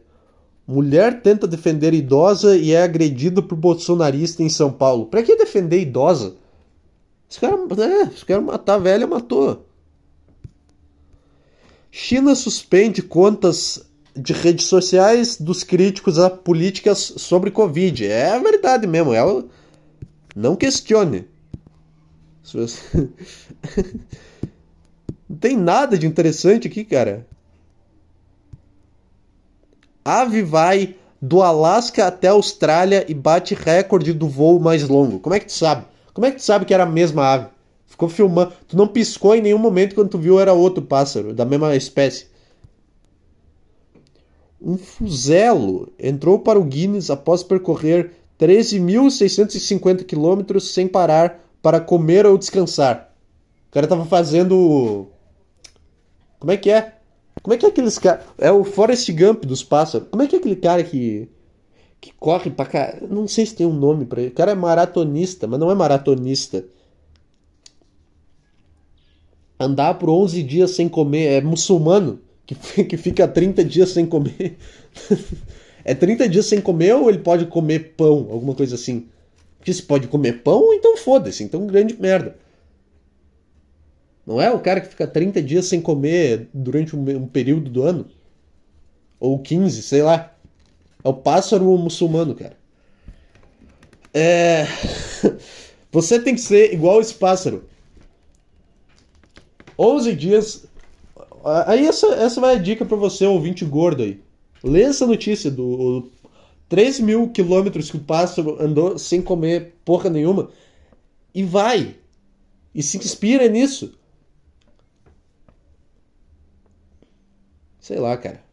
Mulher tenta defender idosa e é agredida por bolsonarista em São Paulo. Pra que defender idosa? Os caras é, querem matar a velha, matou. China suspende contas de redes sociais dos críticos a políticas sobre Covid. É a verdade mesmo. O... Não questione. Não tem nada de interessante aqui, cara. Ave vai do Alasca até a Austrália e bate recorde do voo mais longo. Como é que tu sabe? Como é que tu sabe que era a mesma ave? Ficou filmando. Tu não piscou em nenhum momento quando tu viu era outro pássaro, da mesma espécie. Um fuzelo entrou para o Guinness após percorrer 13.650 quilômetros sem parar para comer ou descansar. O cara tava fazendo. Como é que é? Como é que é aqueles caras. É o Forrest Gump dos pássaros. Como é que é aquele cara que. que corre pra cá? Não sei se tem um nome pra ele. O cara é maratonista, mas não é maratonista. Andar por 11 dias sem comer. É muçulmano que, que fica 30 dias sem comer. é 30 dias sem comer ou ele pode comer pão, alguma coisa assim? Porque se pode comer pão, então foda-se, então grande merda. Não é o cara que fica 30 dias sem comer durante um, um período do ano? Ou 15, sei lá. É o pássaro muçulmano, cara. É. Você tem que ser igual esse pássaro. 11 dias. Aí essa, essa vai a dica para você, ouvinte gordo aí. Lê essa notícia do 3 mil quilômetros que o pássaro andou sem comer porra nenhuma. E vai. E se inspira nisso. Sei lá, cara.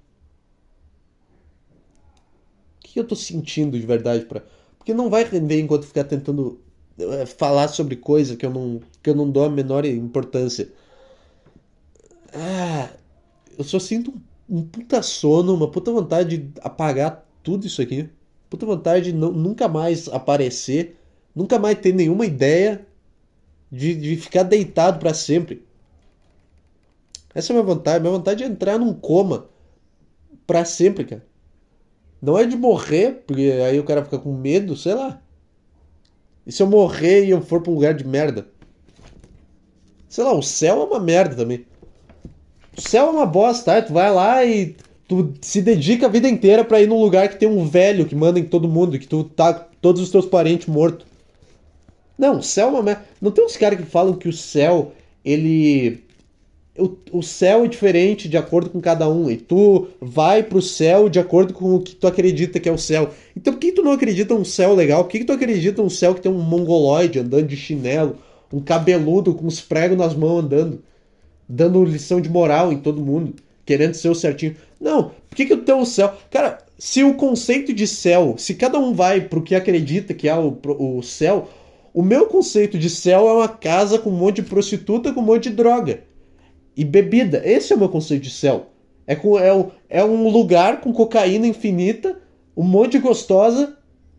O que eu tô sentindo de verdade para Porque não vai render enquanto ficar tentando eh, falar sobre coisa que eu não, que eu não dou a menor importância. Ah, eu só sinto um, um puta sono, uma puta vontade de apagar tudo isso aqui. Puta vontade de nunca mais aparecer, nunca mais ter nenhuma ideia de, de ficar deitado para sempre. Essa é a minha vontade. Minha vontade é entrar num coma para sempre, cara. Não é de morrer, porque aí o cara fica com medo, sei lá. E se eu morrer e eu for pra um lugar de merda? Sei lá, o céu é uma merda também. O céu é uma bosta, tá? Tu vai lá e tu se dedica a vida inteira para ir num lugar que tem um velho que manda em todo mundo, que tu tá todos os teus parentes mortos. Não, o céu é uma merda. Não tem uns caras que falam que o céu, ele o, o céu é diferente de acordo com cada um. E tu vai pro céu de acordo com o que tu acredita que é o céu. Então por que tu não acredita num céu legal? Por que, tu acredita num céu que tem um mongoloide andando de chinelo? Um cabeludo com os pregos nas mãos andando? Dando lição de moral em todo mundo. Querendo ser o certinho. Não, por que, que o teu céu. Cara, se o conceito de céu, se cada um vai pro que acredita que é o, o céu, o meu conceito de céu é uma casa com um monte de prostituta com um monte de droga e bebida. Esse é o meu conceito de céu. É, com, é, um, é um lugar com cocaína infinita, um monte de gostosa,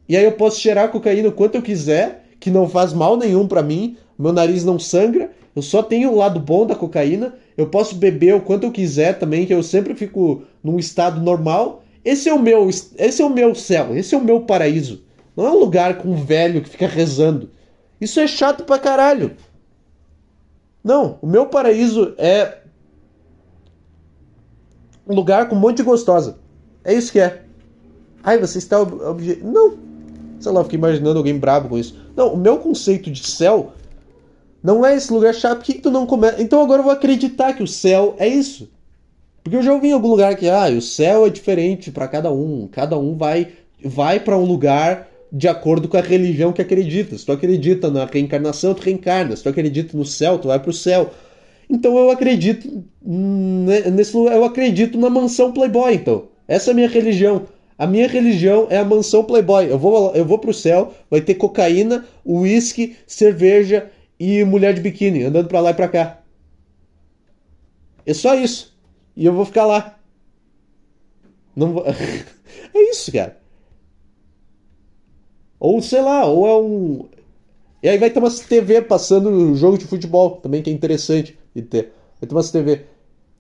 e aí eu posso cheirar cocaína o quanto eu quiser, que não faz mal nenhum para mim, meu nariz não sangra, eu só tenho o lado bom da cocaína, eu posso beber o quanto eu quiser também, que eu sempre fico num estado normal. Esse é o meu, esse é o meu céu, esse é o meu paraíso. Não é um lugar com um velho que fica rezando. Isso é chato pra caralho. Não, o meu paraíso é um lugar com um monte de gostosa. É isso que é. Ai, você está obje... Não. Sei lá, fiquei imaginando alguém brabo com isso. Não, o meu conceito de céu não é esse lugar chato. Por que, que tu não começa? Então agora eu vou acreditar que o céu é isso. Porque eu já ouvi em algum lugar que ah, o céu é diferente para cada um. Cada um vai vai para um lugar de acordo com a religião que acredita. Se tu acredita na reencarnação, tu reencarna. Se tu acredita no céu, tu vai pro céu. Então eu acredito nesse lugar, eu acredito na mansão Playboy, então. Essa é a minha religião. A minha religião é a mansão Playboy. Eu vou, eu vou pro céu, vai ter cocaína, uísque, cerveja e mulher de biquíni andando pra lá e pra cá. É só isso. E eu vou ficar lá. Não vou... é isso, cara. Ou sei lá, ou é um. E aí vai ter umas TV passando jogo de futebol também, que é interessante de ter. Vai ter umas TV.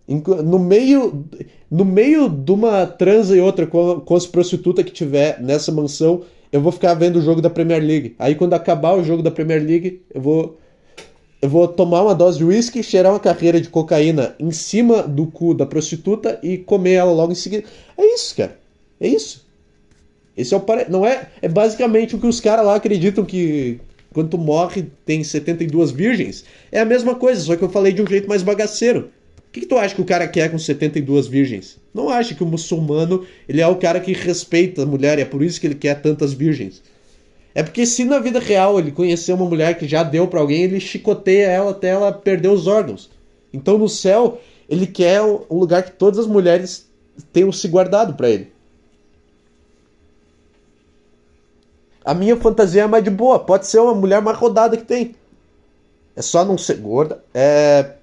No meio, no meio de uma transa e outra com, com as prostitutas que tiver nessa mansão, eu vou ficar vendo o jogo da Premier League. Aí quando acabar o jogo da Premier League, eu vou eu vou tomar uma dose de uísque, cheirar uma carreira de cocaína em cima do cu da prostituta e comer ela logo em seguida. É isso, cara. É isso. Esse é o pare... não é é basicamente o que os caras lá acreditam que quando tu morre tem 72 virgens. É a mesma coisa, só que eu falei de um jeito mais bagaceiro. O que, que tu acha que o cara quer com 72 virgens? Não acha que o muçulmano ele é o cara que respeita a mulher e é por isso que ele quer tantas virgens. É porque se na vida real ele conhecer uma mulher que já deu para alguém, ele chicoteia ela até ela perder os órgãos. Então no céu, ele quer um lugar que todas as mulheres tenham se guardado para ele. A minha fantasia é mais de boa. Pode ser uma mulher mais rodada que tem. É só não ser gorda. É.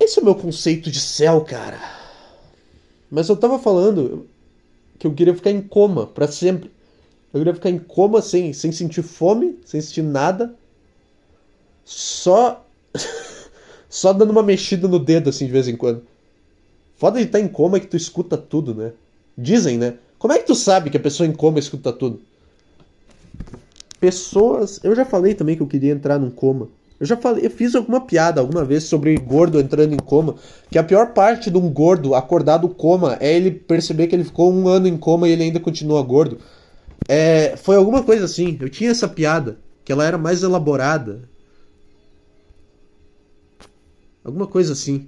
Esse é o meu conceito de céu, cara. Mas eu tava falando que eu queria ficar em coma para sempre. Eu queria ficar em coma sem, sem sentir fome, sem sentir nada. Só. só dando uma mexida no dedo assim de vez em quando. Foda de estar em coma é que tu escuta tudo, né? Dizem, né? Como é que tu sabe que a pessoa em coma escuta tudo? pessoas. Eu já falei também que eu queria entrar num coma. Eu já falei, eu fiz alguma piada alguma vez sobre gordo entrando em coma. Que a pior parte de um gordo acordar do coma é ele perceber que ele ficou um ano em coma e ele ainda continua gordo. É, foi alguma coisa assim. Eu tinha essa piada, que ela era mais elaborada. Alguma coisa assim.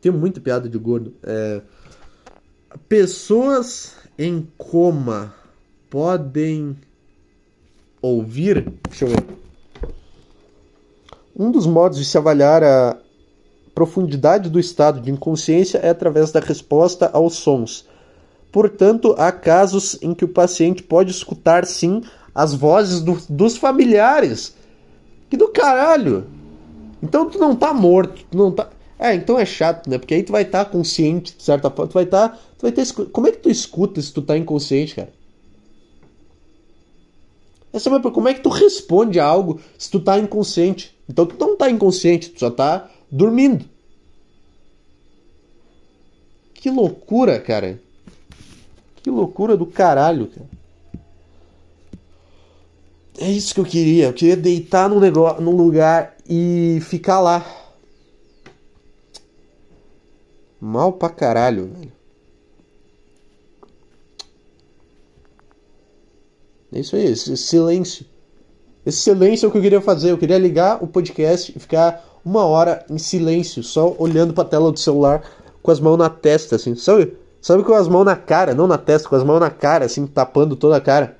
Tem muita piada de gordo. É, pessoas em coma podem ouvir. Deixa eu ver. Um dos modos de se avaliar a profundidade do estado de inconsciência é através da resposta aos sons. Portanto, há casos em que o paciente pode escutar sim as vozes do, dos familiares. Que do caralho! Então tu não tá morto, tu não tá. É, então é chato, né? Porque aí tu vai estar tá consciente, de certa forma. Tu vai estar. Tá, tu vai ter. Como é que tu escuta se tu tá inconsciente, cara? Essa é como é que tu responde a algo se tu tá inconsciente? Então tu não tá inconsciente, tu só tá dormindo. Que loucura, cara. Que loucura do caralho, cara. É isso que eu queria. Eu queria deitar num, negócio, num lugar e ficar lá. Mal pra caralho, velho. É isso aí, silêncio. Esse silêncio é o que eu queria fazer. Eu queria ligar o podcast e ficar uma hora em silêncio, só olhando pra tela do celular com as mãos na testa, assim. Sabe? Sabe com as mãos na cara, não na testa, com as mãos na cara, assim, tapando toda a cara.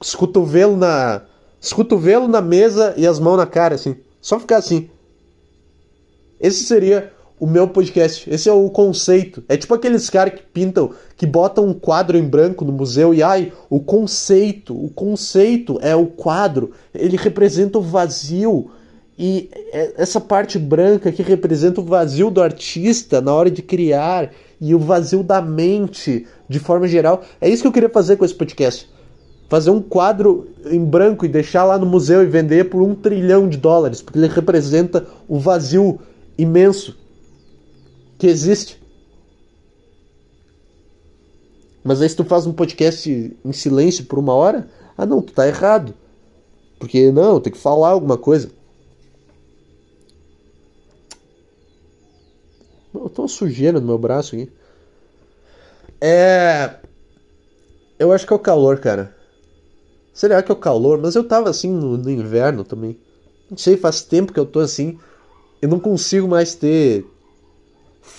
Os cotovelos na. Os cotovelos na mesa e as mãos na cara, assim. Só ficar assim. Esse seria o meu podcast. Esse é o conceito. É tipo aqueles caras que pintam, que botam um quadro em branco no museu e ai, o conceito, o conceito é o quadro, ele representa o vazio. E é, essa parte branca que representa o vazio do artista na hora de criar e o vazio da mente de forma geral. É isso que eu queria fazer com esse podcast. Fazer um quadro em branco e deixar lá no museu e vender por um trilhão de dólares, porque ele representa o vazio imenso que existe. Mas aí se tu faz um podcast em silêncio por uma hora, ah não, tu tá errado. Porque não, tem que falar alguma coisa. Eu tô uma sujeira no meu braço aqui. É. Eu acho que é o calor, cara. Será que é o calor? Mas eu tava assim no, no inverno também. Não sei, faz tempo que eu tô assim. Eu não consigo mais ter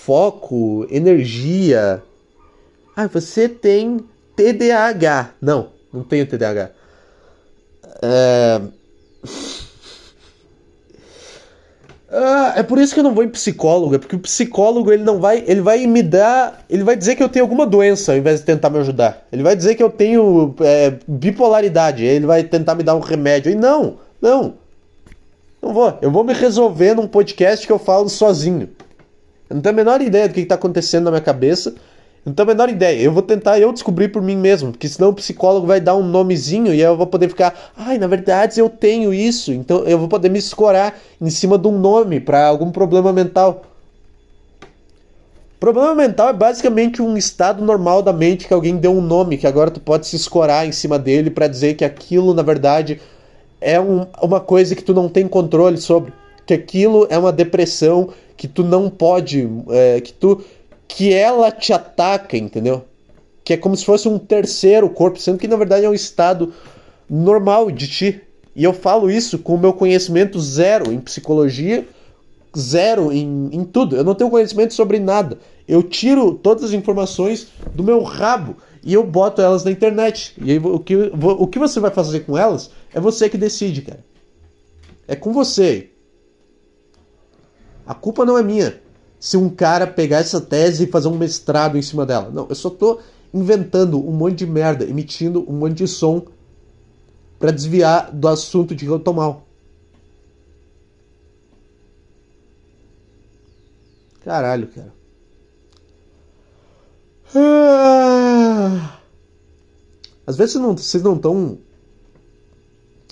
foco, energia. Ah, você tem TDAH. Não, não tenho TDAH. É... Ah, é por isso que eu não vou em psicólogo, é porque o psicólogo ele não vai, ele vai me dar, ele vai dizer que eu tenho alguma doença ao invés de tentar me ajudar. Ele vai dizer que eu tenho é, bipolaridade, ele vai tentar me dar um remédio. E não, não, não vou. Eu vou me resolver num podcast que eu falo sozinho. Eu não tenho a menor ideia do que está acontecendo na minha cabeça. Não tenho a menor ideia. Eu vou tentar eu descobrir por mim mesmo, porque senão o psicólogo vai dar um nomezinho e eu vou poder ficar, ai, na verdade eu tenho isso. Então eu vou poder me escorar em cima de um nome para algum problema mental. Problema mental é basicamente um estado normal da mente que alguém deu um nome, que agora tu pode se escorar em cima dele para dizer que aquilo, na verdade, é um, uma coisa que tu não tem controle sobre. Que aquilo é uma depressão que tu não pode. É, que tu que ela te ataca, entendeu? Que é como se fosse um terceiro corpo, sendo que na verdade é um estado normal de ti. E eu falo isso com o meu conhecimento zero em psicologia, zero em, em tudo. Eu não tenho conhecimento sobre nada. Eu tiro todas as informações do meu rabo e eu boto elas na internet. E aí, o, que, o que você vai fazer com elas é você que decide, cara. É com você. A culpa não é minha se um cara pegar essa tese e fazer um mestrado em cima dela. Não, eu só tô inventando um monte de merda, emitindo um monte de som para desviar do assunto de que eu tô mal. Caralho, cara. Ah. Às vezes vocês não estão,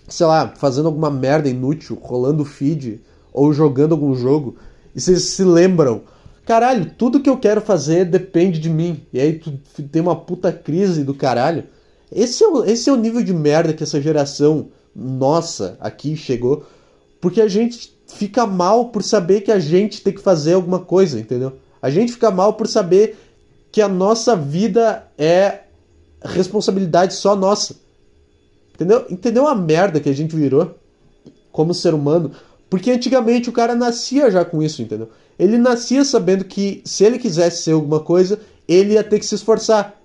sei lá, fazendo alguma merda inútil, rolando feed ou jogando algum jogo e vocês se lembram, caralho, tudo que eu quero fazer depende de mim. E aí tu tem uma puta crise do caralho. Esse é, o, esse é o nível de merda que essa geração nossa aqui chegou. Porque a gente fica mal por saber que a gente tem que fazer alguma coisa, entendeu? A gente fica mal por saber que a nossa vida é responsabilidade só nossa. Entendeu? Entendeu a merda que a gente virou como ser humano? Porque antigamente o cara nascia já com isso, entendeu? Ele nascia sabendo que se ele quisesse ser alguma coisa, ele ia ter que se esforçar.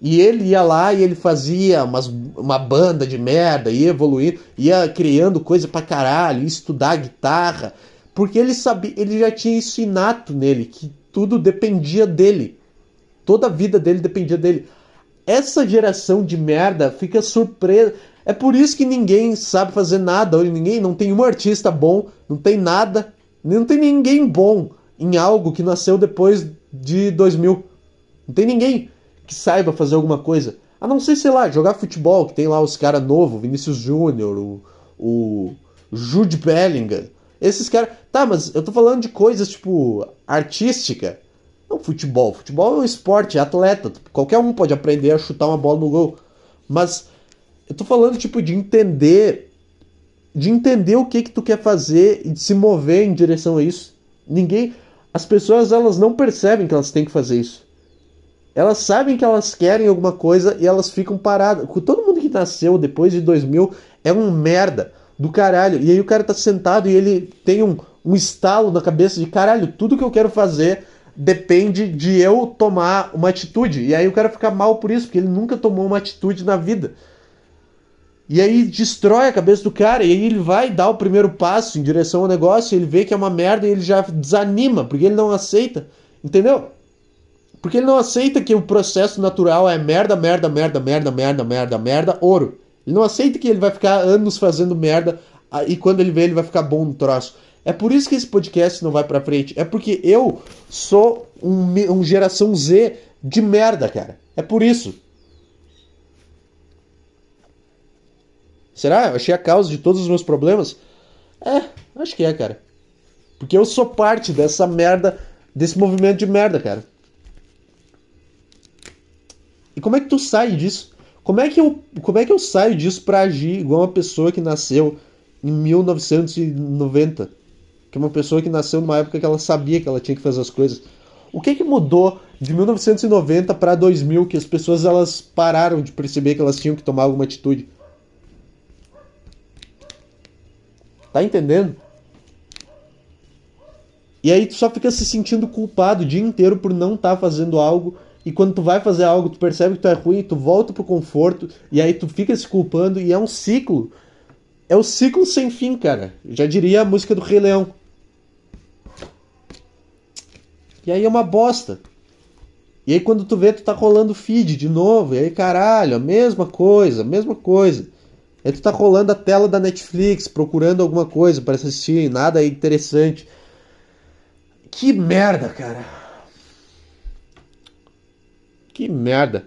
E ele ia lá e ele fazia umas, uma banda de merda, ia evoluindo, ia criando coisa pra caralho, ia estudar guitarra, porque ele sabia, ele já tinha isso inato nele, que tudo dependia dele. Toda a vida dele dependia dele. Essa geração de merda fica surpresa. É por isso que ninguém sabe fazer nada hoje, ninguém, não tem um artista bom, não tem nada, não tem ninguém bom em algo que nasceu depois de 2000. Não tem ninguém que saiba fazer alguma coisa. A não ser, sei lá, jogar futebol, que tem lá os caras novos, Vinícius Júnior, o, o Jude Bellingham. Esses caras. Tá, mas eu tô falando de coisas tipo artística. Não futebol. Futebol é um esporte, é atleta. Qualquer um pode aprender a chutar uma bola no gol. Mas eu tô falando tipo de entender. De entender o que que tu quer fazer e de se mover em direção a isso. Ninguém. As pessoas elas não percebem que elas têm que fazer isso. Elas sabem que elas querem alguma coisa e elas ficam paradas. Todo mundo que nasceu depois de 2000 é um merda do caralho. E aí o cara tá sentado e ele tem um, um estalo na cabeça de caralho, tudo que eu quero fazer depende de eu tomar uma atitude. E aí o cara fica mal por isso, porque ele nunca tomou uma atitude na vida. E aí destrói a cabeça do cara, e aí ele vai dar o primeiro passo em direção ao negócio, ele vê que é uma merda e ele já desanima, porque ele não aceita. Entendeu? Porque ele não aceita que o processo natural é merda, merda, merda, merda, merda, merda, merda, ouro. Ele não aceita que ele vai ficar anos fazendo merda e quando ele vê ele vai ficar bom no troço. É por isso que esse podcast não vai pra frente. É porque eu sou um, um geração Z de merda, cara. É por isso. Será? Eu achei a causa de todos os meus problemas? É, acho que é, cara. Porque eu sou parte dessa merda, desse movimento de merda, cara. E como é que tu sai disso? Como é que eu, como é que eu saio disso para agir igual uma pessoa que nasceu em 1990? Que é uma pessoa que nasceu numa época que ela sabia que ela tinha que fazer as coisas. O que que mudou de 1990 para 2000 que as pessoas elas pararam de perceber que elas tinham que tomar alguma atitude? Tá entendendo? E aí tu só fica se sentindo culpado o dia inteiro por não estar tá fazendo algo e quando tu vai fazer algo, tu percebe que tu é ruim, tu volta pro conforto, e aí tu fica se culpando, e é um ciclo. É o um ciclo sem fim, cara. Já diria a música do Rei Leão. E aí é uma bosta. E aí quando tu vê, tu tá rolando feed de novo, e aí caralho, a mesma coisa, a mesma coisa. Aí tu tá rolando a tela da Netflix, procurando alguma coisa para assistir, nada interessante. Que merda, cara. Que merda.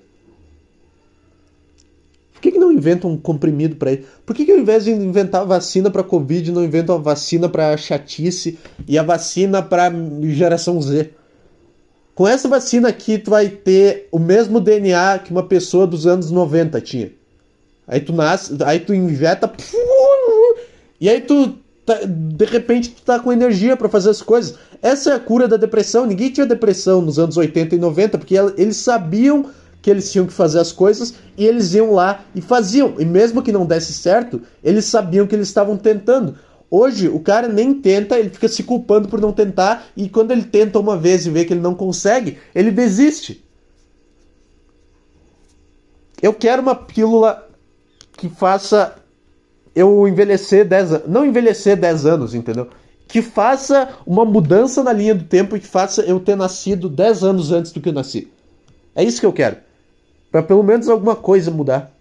Por que, que não inventam um comprimido para ele? Por que, que ao invés de inventar vacina para Covid, não inventam a vacina para chatice e a vacina para geração Z? Com essa vacina aqui, tu vai ter o mesmo DNA que uma pessoa dos anos 90 tinha. Aí tu nasce, aí tu injeta. E aí tu. Tá, de repente tu tá com energia para fazer as coisas. Essa é a cura da depressão. Ninguém tinha depressão nos anos 80 e 90 porque eles sabiam que eles tinham que fazer as coisas e eles iam lá e faziam. E mesmo que não desse certo, eles sabiam que eles estavam tentando. Hoje o cara nem tenta, ele fica se culpando por não tentar e quando ele tenta uma vez e vê que ele não consegue, ele desiste. Eu quero uma pílula que faça eu envelhecer 10 anos. Não envelhecer 10 anos, entendeu? que faça uma mudança na linha do tempo e que faça eu ter nascido 10 anos antes do que eu nasci. É isso que eu quero. Para pelo menos alguma coisa mudar.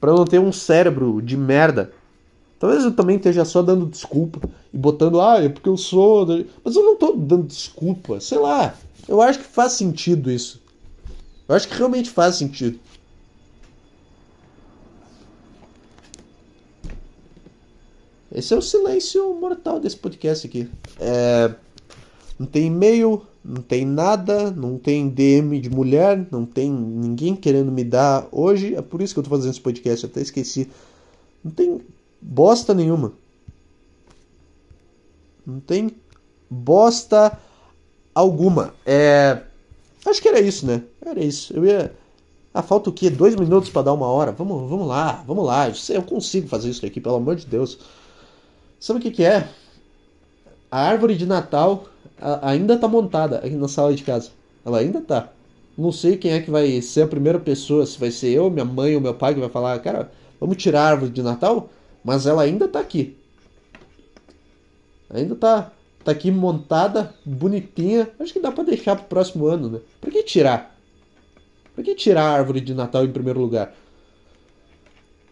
Para eu não ter um cérebro de merda. Talvez eu também esteja só dando desculpa e botando, ah, é porque eu sou. Mas eu não tô dando desculpa. Sei lá. Eu acho que faz sentido isso. Eu acho que realmente faz sentido. Esse é o silêncio mortal desse podcast aqui. É, não tem e-mail, Não tem nada, não tem DM de mulher, não tem ninguém querendo me dar hoje. É por isso que eu tô fazendo esse podcast, até esqueci. Não tem bosta nenhuma. Não tem bosta alguma. É. Acho que era isso, né? Era isso. Eu ia. Ah, falta o quê? Dois minutos para dar uma hora? Vamos, vamos lá, vamos lá. Eu consigo fazer isso aqui, pelo amor de Deus. Sabe o que, que é? A árvore de Natal ainda tá montada aqui na sala de casa. Ela ainda tá. Não sei quem é que vai ser a primeira pessoa, se vai ser eu, minha mãe ou meu pai que vai falar, cara, vamos tirar a árvore de Natal, mas ela ainda tá aqui. Ainda tá, tá aqui montada, bonitinha. Acho que dá para deixar pro próximo ano, né? Por que tirar? Por que tirar a árvore de Natal em primeiro lugar?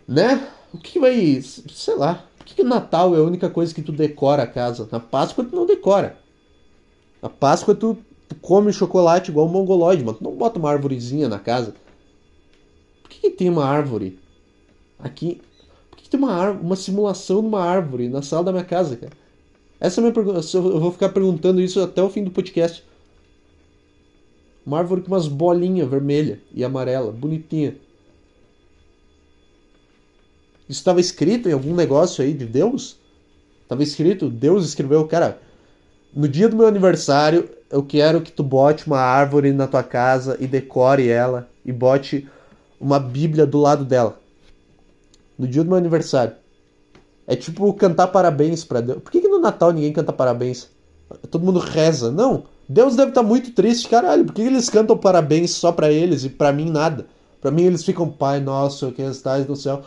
Né? O que vai. Sei lá. Que, que Natal é a única coisa que tu decora a casa? Na Páscoa tu não decora. Na Páscoa tu, tu come chocolate igual um mongoloide, mas tu não bota uma árvorezinha na casa. Por que, que tem uma árvore aqui? Por que, que tem uma, uma simulação de uma árvore na sala da minha casa, cara? Essa é a minha pergunta. Eu vou ficar perguntando isso até o fim do podcast. Uma árvore com umas bolinhas vermelha e amarela, bonitinha. Isso estava escrito em algum negócio aí de Deus? Estava escrito, Deus escreveu, cara, no dia do meu aniversário, eu quero que tu bote uma árvore na tua casa e decore ela e bote uma Bíblia do lado dela. No dia do meu aniversário. É tipo cantar parabéns para Deus. Por que, que no Natal ninguém canta parabéns? Todo mundo reza. Não. Deus deve estar tá muito triste, caralho. Por que, que eles cantam parabéns só para eles e para mim nada? Para mim eles ficam, Pai nosso que estás no céu.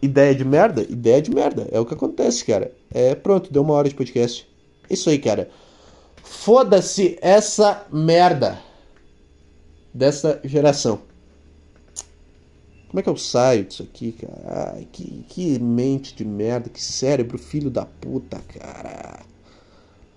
Ideia de merda? Ideia de merda. É o que acontece, cara. É pronto, deu uma hora de podcast. É isso aí, cara. Foda-se essa merda dessa geração. Como é que eu saio disso aqui, cara? Ai, que, que mente de merda, que cérebro filho da puta, cara.